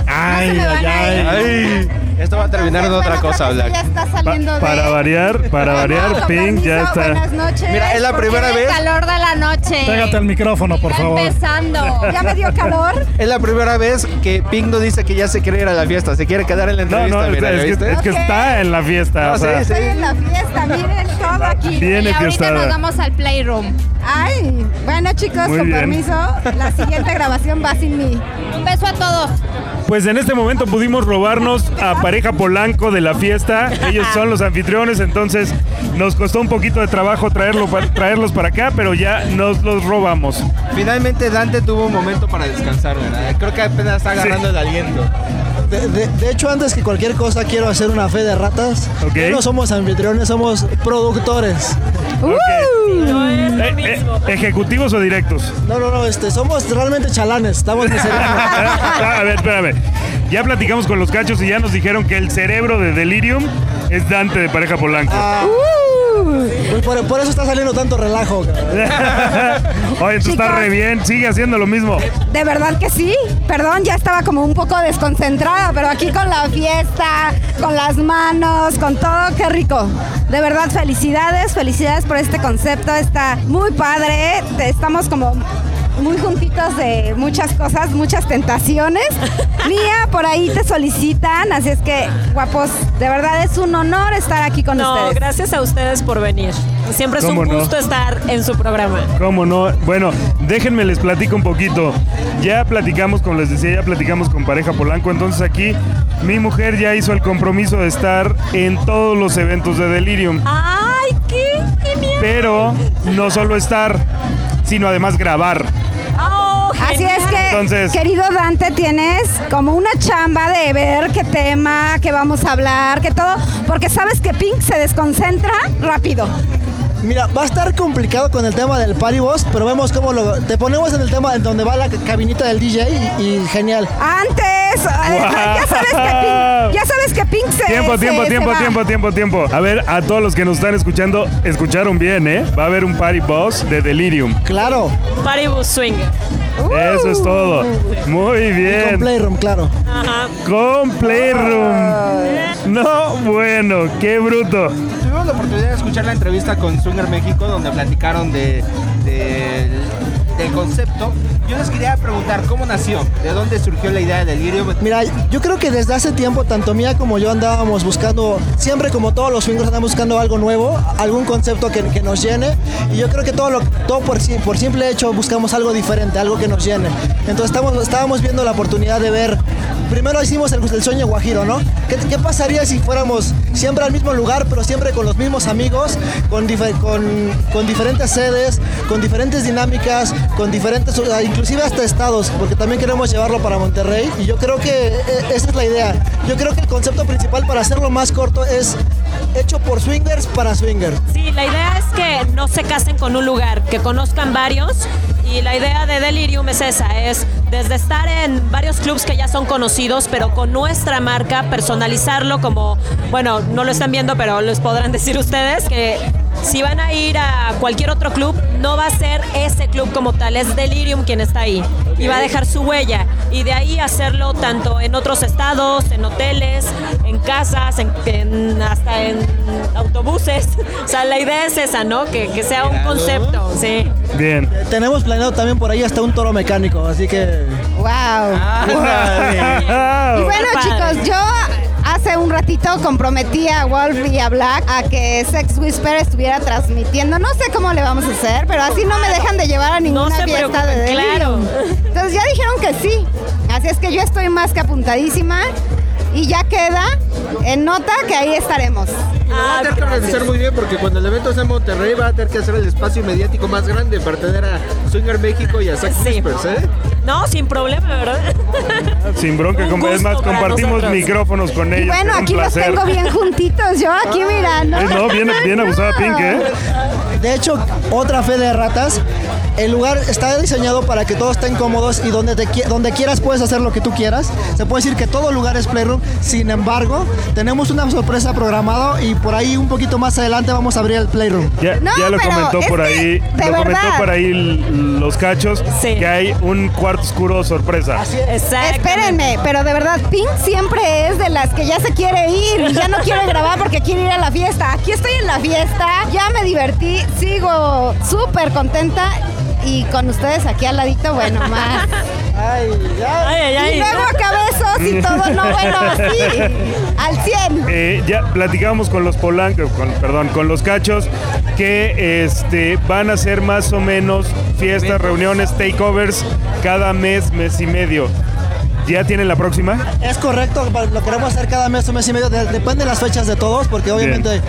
Ay, no se me van ay, a ir. Ay, esto va a terminar en otra cosa, Black. Ya está saliendo Pa- de... para variar, para variar, Con Pink ya permiso, Buenas está. noches. Mira, es la porque primera vez. calor de la noche. Pégate al micrófono, por Está favor. empezando. Ya me dio calor. Es la primera vez que Pink no dice que ya se quiere ir a la fiesta, se quiere quedar en la No, entrevista. no, es, mira, es ¿ya que, viste? es que Ok. está en la fiesta. No, o sea, sí. Estoy en la fiesta, miren todo aquí. Viene y ahorita nos vamos al playroom. Ay, bueno chicos, Muy con bien. permiso, la siguiente grabación va sin mí. Un beso a todos. Pues en este momento pudimos robarnos a pareja Polanco de la fiesta. Ellos son los anfitriones, entonces nos costó un poquito de trabajo traerlo, traerlos para acá, pero ya nos los robamos. Finalmente Dante tuvo un momento para descansar, ¿verdad? Creo que apenas está agarrando el aliento. De, de- de hecho, antes que cualquier cosa, quiero hacer una fe de ratas. No somos anfitriones, somos productores. Eh, eh, ¿Ejecutivos o directos? No, no, no, este, somos realmente chalanes. Estamos. Ah, a ver, espérame. Ya platicamos con los cachos y ya nos dijeron que el cerebro de Delirium es Dante de pareja Polanco. Ah, pues por, por eso está saliendo tanto relajo. Oye, tú estás re bien, sigue haciendo lo mismo. De verdad que sí. Perdón, ya estaba como un poco desconcentrada, pero aquí con la fiesta, con las manos, con todo, qué rico. De verdad, felicidades, felicidades por este concepto. Está muy padre. Estamos como muy juntitos de muchas cosas, muchas tentaciones. Mía, por ahí te solicitan, así es que, guapos, de verdad es un honor estar aquí con No, ustedes. gracias a ustedes por venir. Siempre es un gusto estar en su programa. ¿Cómo no? Bueno, déjenme les platico un poquito. Ya platicamos, como les decía, ya platicamos con pareja Polanco. Entonces aquí mi mujer ya hizo el compromiso de estar en todos los eventos de Delirium. ¡Ay, qué genial! Pero no solo estar, sino además grabar. Así es que, Entonces- querido Dante, tienes como una chamba de ver qué tema, qué vamos a hablar, qué todo, porque sabes que Pink se desconcentra rápido. Mira, va a estar complicado con el tema del party boss, pero vemos cómo lo. Te ponemos en el tema en donde va la cabinita del DJ y, y genial. Antes, ya sabes que Pink, ya sabes que Pink se Tiempo, tiempo, se tiempo, tiempo, tiempo, tiempo. A ver, a todos los que nos están escuchando, escucharon bien, ¿eh? Va a haber un party boss de Delirium. Claro. Party Bus Swing. Eso es todo. Muy Con bien. Playroom, claro. Ajá. Con Playroom. No, bueno, qué bruto. Tuvimos la oportunidad de escuchar la entrevista con Swinger México, donde platicaron de, de- del concepto. Yo les quería preguntar cómo nació, de dónde surgió la idea de Delirium. Mira, yo creo que desde hace tiempo, tanto Mía como yo andábamos buscando, siempre como todos los swingers andamos buscando algo nuevo, algún concepto que, nos llene. Y yo creo que todo, lo, todo por, por simple hecho buscamos algo diferente, algo que nos llene. Entonces estamos, estábamos viendo la oportunidad de ver, primero hicimos el, sueño guajiro, ¿no? ¿Qué, pasaría si fuéramos siempre al mismo lugar, pero siempre con los mismos amigos, con, con, con diferentes sedes, con diferentes dinámicas, con diferentes, inclusive hasta estados, porque también queremos llevarlo para Monterrey y yo creo que eh, esa es la idea. Yo creo que el concepto principal para hacerlo más corto es hecho por swingers para swingers. Sí, la idea es que no se casen con un lugar, que conozcan varios. Y la idea de Delirium es esa, es desde estar en varios clubs que ya son conocidos, pero con nuestra marca, personalizarlo como, bueno, no lo están viendo, pero les podrán decir ustedes que si van a ir a cualquier otro club, no va a ser ese club como tal, es Delirium quien está ahí. Y va a dejar su huella. Y de ahí hacerlo tanto en otros estados, en hoteles, en casas, en, en- hasta en autobuses. O sea, la idea es esa, ¿no? Que, que sea un concepto, sí. Bien. Tenemos planeado también por ahí hasta un toro mecánico, así que... ¡Wow! Ah, Y bueno, Qué padre. chicos, yo hace un ratito comprometí a Wolf y a Black a que Sex Whisper estuviera transmitiendo. No sé cómo le vamos a hacer, pero así no me dejan de llevar a ninguna se fiesta de Delirium. Entonces ya dijeron que sí. Así es que yo estoy más que apuntadísima. Y ya queda en nota que ahí estaremos. va a tener que organizar muy bien porque cuando el evento sea en Monterrey va a tener que hacer el espacio mediático más grande para tener a Swinger México y a Sex Sí. Whispers, ¿eh? No, sin problema, ¿verdad? Sin bronca, es más, compartimos nosotros. micrófonos con Y ellos. bueno, aquí los tengo bien juntitos. Yo aquí, mira, ¿no? Eh, no, bien, bien abusada Pink, ¿eh? De hecho, otra fe de ratas, el lugar está diseñado para que todos estén cómodos y donde, te, donde quieras puedes hacer lo que tú quieras. Se puede decir que todo lugar es Playroom. Sin embargo, tenemos una sorpresa programada y por ahí un poquito más adelante vamos a abrir el Playroom. Ya, No, ya lo comentó es por ahí, de lo comentó verdad. por ahí los cachos, Sí. que hay un cuarto oscuro sorpresa. Exacto. Espérenme, pero de verdad, Pink siempre es de las que ya se quiere ir y ya no quiere grabar porque quiere ir a la fiesta. Aquí estoy en la fiesta, ya me divertí, sigo súper contenta y con ustedes aquí al ladito, bueno, más. Ay, ya. Ay, ay, ay. Y luego acá besos y todo, no, bueno, así, al 100. Eh, ya platicábamos con los polancos, con, perdón, con los cachos, que este, van a ser más o menos fiestas, reuniones, takeovers cada mes, mes y medio. ¿Ya tienen la próxima? Es correcto, lo queremos hacer cada mes o mes y medio. de- depende de las fechas de todos, porque obviamente,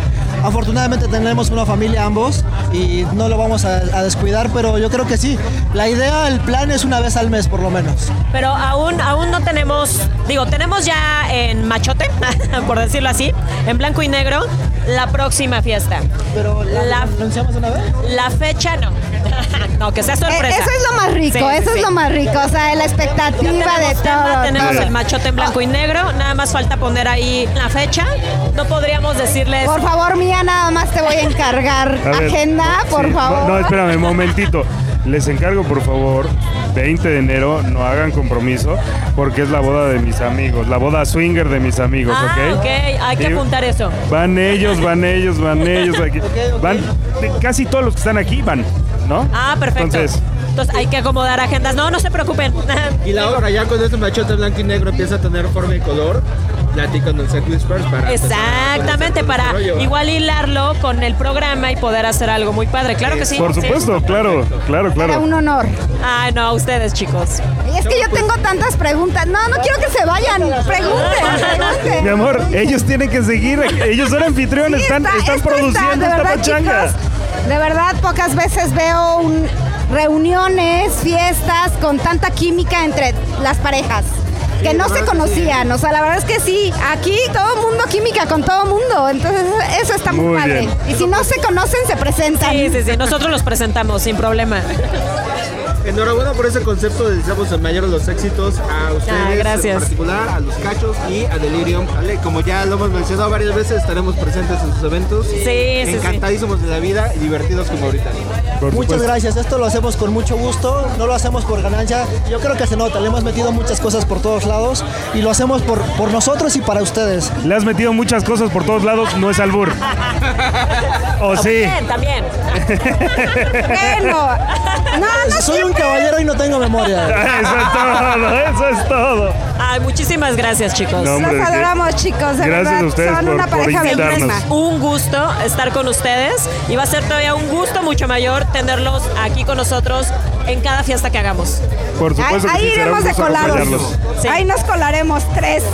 afortunadamente tenemos una familia ambos y no lo vamos a, a descuidar, pero yo creo que sí. La idea, el plan es una vez al mes por lo menos. Pero aún, aún no tenemos, digo, tenemos ya en machote, por decirlo así, en blanco y negro, la próxima fiesta. Pero ¿la, La- anunciamos una vez? La fecha no. no, que sea Eh, sorpresa. Eso es lo más rico, Sí, eso sí. es lo más rico, o sea, la Ya expectativa de tenemos todo. tenemos el machote en blanco y negro, nada más falta poner ahí la fecha. No podríamos decirles. Por favor, mía, nada más te voy a encargar A ver, agenda, por sí, favor. No, espérame, un momentito. Les encargo, por favor, 20 de enero, no hagan compromiso, porque es la boda de mis amigos, la boda swinger de mis amigos, ah, ¿ok? ok, hay que apuntar eso. Van ellos, van ellos, van ellos aquí. Van, casi todos los que están aquí van, ¿no? Ah, perfecto. Entonces, Entonces hay que acomodar agendas. No, no se preocupen. Y la obra ya con este machote blanco y negro empieza a tener forma y color. Platican con Sex Whispers para... a Exactamente, para igual hilarlo con el programa y poder hacer algo muy padre. Claro que sí. por sí. supuesto, claro, claro, Era claro. un honor. Ay, no, a ustedes, chicos. Y es que yo tengo tantas preguntas. No, no quiero que se vayan. Pregunten, pregunten. Mi amor, ellos tienen que seguir, ellos son anfitriones, Sí, están, está- están está, produciendo de esta verdad, pachanga. chicos, de verdad, pocas veces veo un- reuniones, fiestas con tanta química entre las parejas. Que no se conocían, o sea, la verdad es que sí, aquí todo mundo química con todo mundo, entonces eso está muy, Muy padre. bien. Y si no se conocen, se presentan. Sí, sí, sí. Nosotros los presentamos sin problema. Enhorabuena por ese concepto, les deseamos el mayor de los éxitos a ustedes Ah, gracias. en particular, a los cachos y a Delirium. ¿vale? Como ya lo hemos mencionado varias veces, estaremos presentes en sus eventos. Sí, sí, sí. Encantadísimos de la vida y divertidos como ahorita. Por Muchas supuesto. gracias, esto lo hacemos con mucho gusto, no lo hacemos por ganancia, yo creo que se nota, le hemos metido muchas cosas por todos lados y lo hacemos por, por nosotros y para ustedes. Le has metido muchas cosas por todos lados, no es albur. ¿O sí? Bien, también. Bueno, no, no Soy un caballero tengo memoria. Eso es todo, eso es todo. Ay, muchísimas gracias, chicos. No, hombre, Los adoramos, chicos. De Gracias verdad, a ustedes son por- una por pareja invitarnos. bellísima. Un gusto estar con ustedes y va a ser todavía un gusto mucho mayor tenerlos aquí con nosotros en cada fiesta que hagamos. Por Ahí, supuesto que ahí sí, será un iremos de colados. Sí. Ahí nos colaremos tres.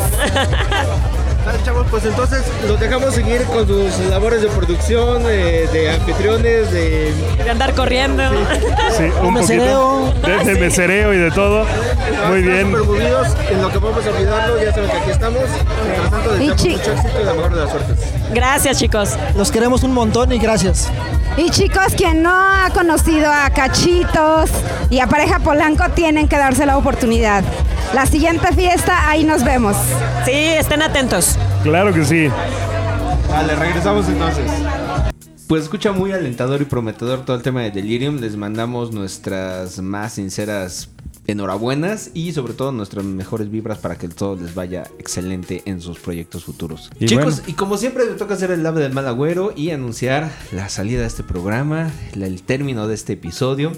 Dale, chavos, pues entonces los dejamos seguir con sus labores de producción, de, de anfitriones, de... De andar corriendo. Sí, un mesereo. poquito. De, de mesereo y de todo. Muy bien. súper movidos, en lo que vamos a olvidarlo, ya saben que aquí estamos. Mientras tanto, deseamos mucho éxito y la mejor de las suertes. Gracias, chicos. Los queremos un montón y gracias. Y chicos, quien no ha conocido a Cachitos y a Pareja Polanco, tienen que darse la oportunidad. La siguiente fiesta, ahí nos vemos. Sí, estén atentos. Claro que sí. Vale, regresamos entonces. Pues escucha muy alentador y prometedor todo el tema de Delirium. Les mandamos nuestras más sinceras enhorabuenas y sobre todo nuestras mejores vibras para que todo les vaya excelente en sus proyectos futuros. Y Chicos, bueno. y como siempre me toca hacer el lave del mal agüero y anunciar la salida de este programa, el término de este episodio.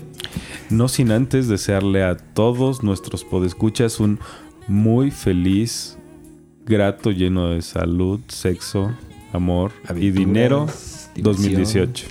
No sin antes desearle a todos nuestros podescuchas un muy feliz, grato, lleno de salud, sexo, amor y dinero diversión. 2018.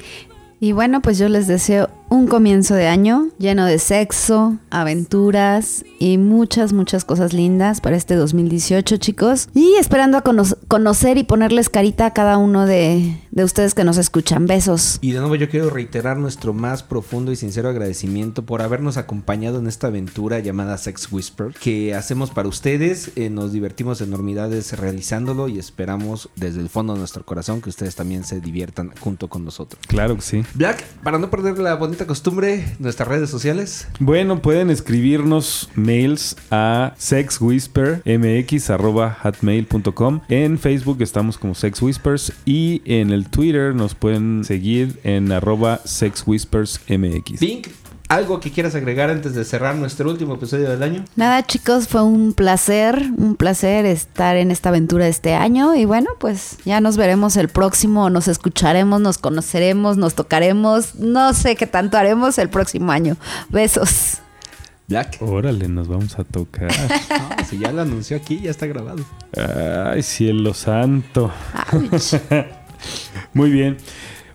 Y bueno, pues yo les deseo un comienzo de año lleno de sexo, aventuras y muchas, muchas cosas lindas para este 2018, chicos. Y esperando a cono- conocer y ponerles carita a cada uno de, de ustedes que nos escuchan. Besos. Y de nuevo yo quiero reiterar nuestro más profundo y sincero agradecimiento por habernos acompañado en esta aventura llamada Sex Whisper que hacemos para ustedes. Eh, nos divertimos enormidades realizándolo y esperamos desde el fondo de nuestro corazón que ustedes también se diviertan junto con nosotros. Claro que sí. Black, para no perder la bonita costumbre, nuestras redes sociales. Bueno, pueden escribirnos mails a sexwhispermx.hotmail.com. En Facebook estamos como Sex Whispers y en el Twitter nos pueden seguir en arroba sexwhispersmx. Pink, ¿algo que quieras agregar antes de cerrar nuestro último episodio del año? Nada, chicos, fue un placer, un placer estar en esta aventura este año. Y bueno, pues ya nos veremos el próximo, nos escucharemos, nos conoceremos, nos tocaremos. No sé qué tanto haremos el próximo año. Besos. Black. Órale, nos vamos a tocar. Ah, si ya lo anunció aquí, ya está grabado. Ay, cielo santo. Ouch. Muy bien.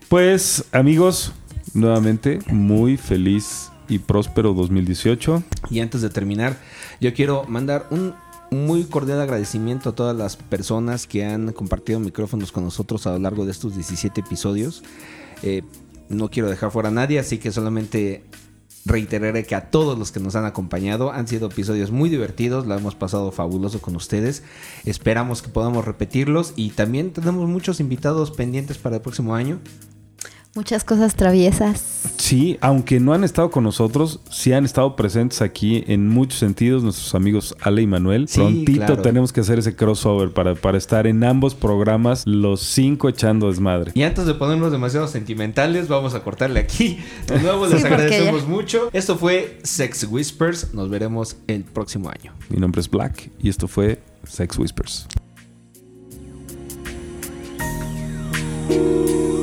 Pues, amigos, nuevamente, muy feliz y próspero 2018. Y antes de terminar, yo quiero mandar un muy cordial agradecimiento a todas las personas que han compartido micrófonos con nosotros a lo largo de estos 17 episodios. Eh, no quiero dejar fuera a nadie, así que solamente reiteraré que a todos los que nos han acompañado han sido episodios muy divertidos, la hemos pasado fabuloso con ustedes. Esperamos que podamos repetirlos y también tenemos muchos invitados pendientes para el próximo año. Muchas cosas traviesas. Sí, aunque no han estado con nosotros, sí han estado presentes aquí en muchos sentidos nuestros amigos Ale y Manuel. Sí, Prontito claro. tenemos que hacer ese crossover para, para estar en ambos programas, los cinco echando desmadre. Y antes de ponernos demasiado sentimentales, vamos a cortarle aquí. De nuevo les Sí, porque agradecemos ya- mucho. Esto fue Sex Whispers. Nos veremos el próximo año. Mi nombre es Black y esto fue Sex Whispers. Thank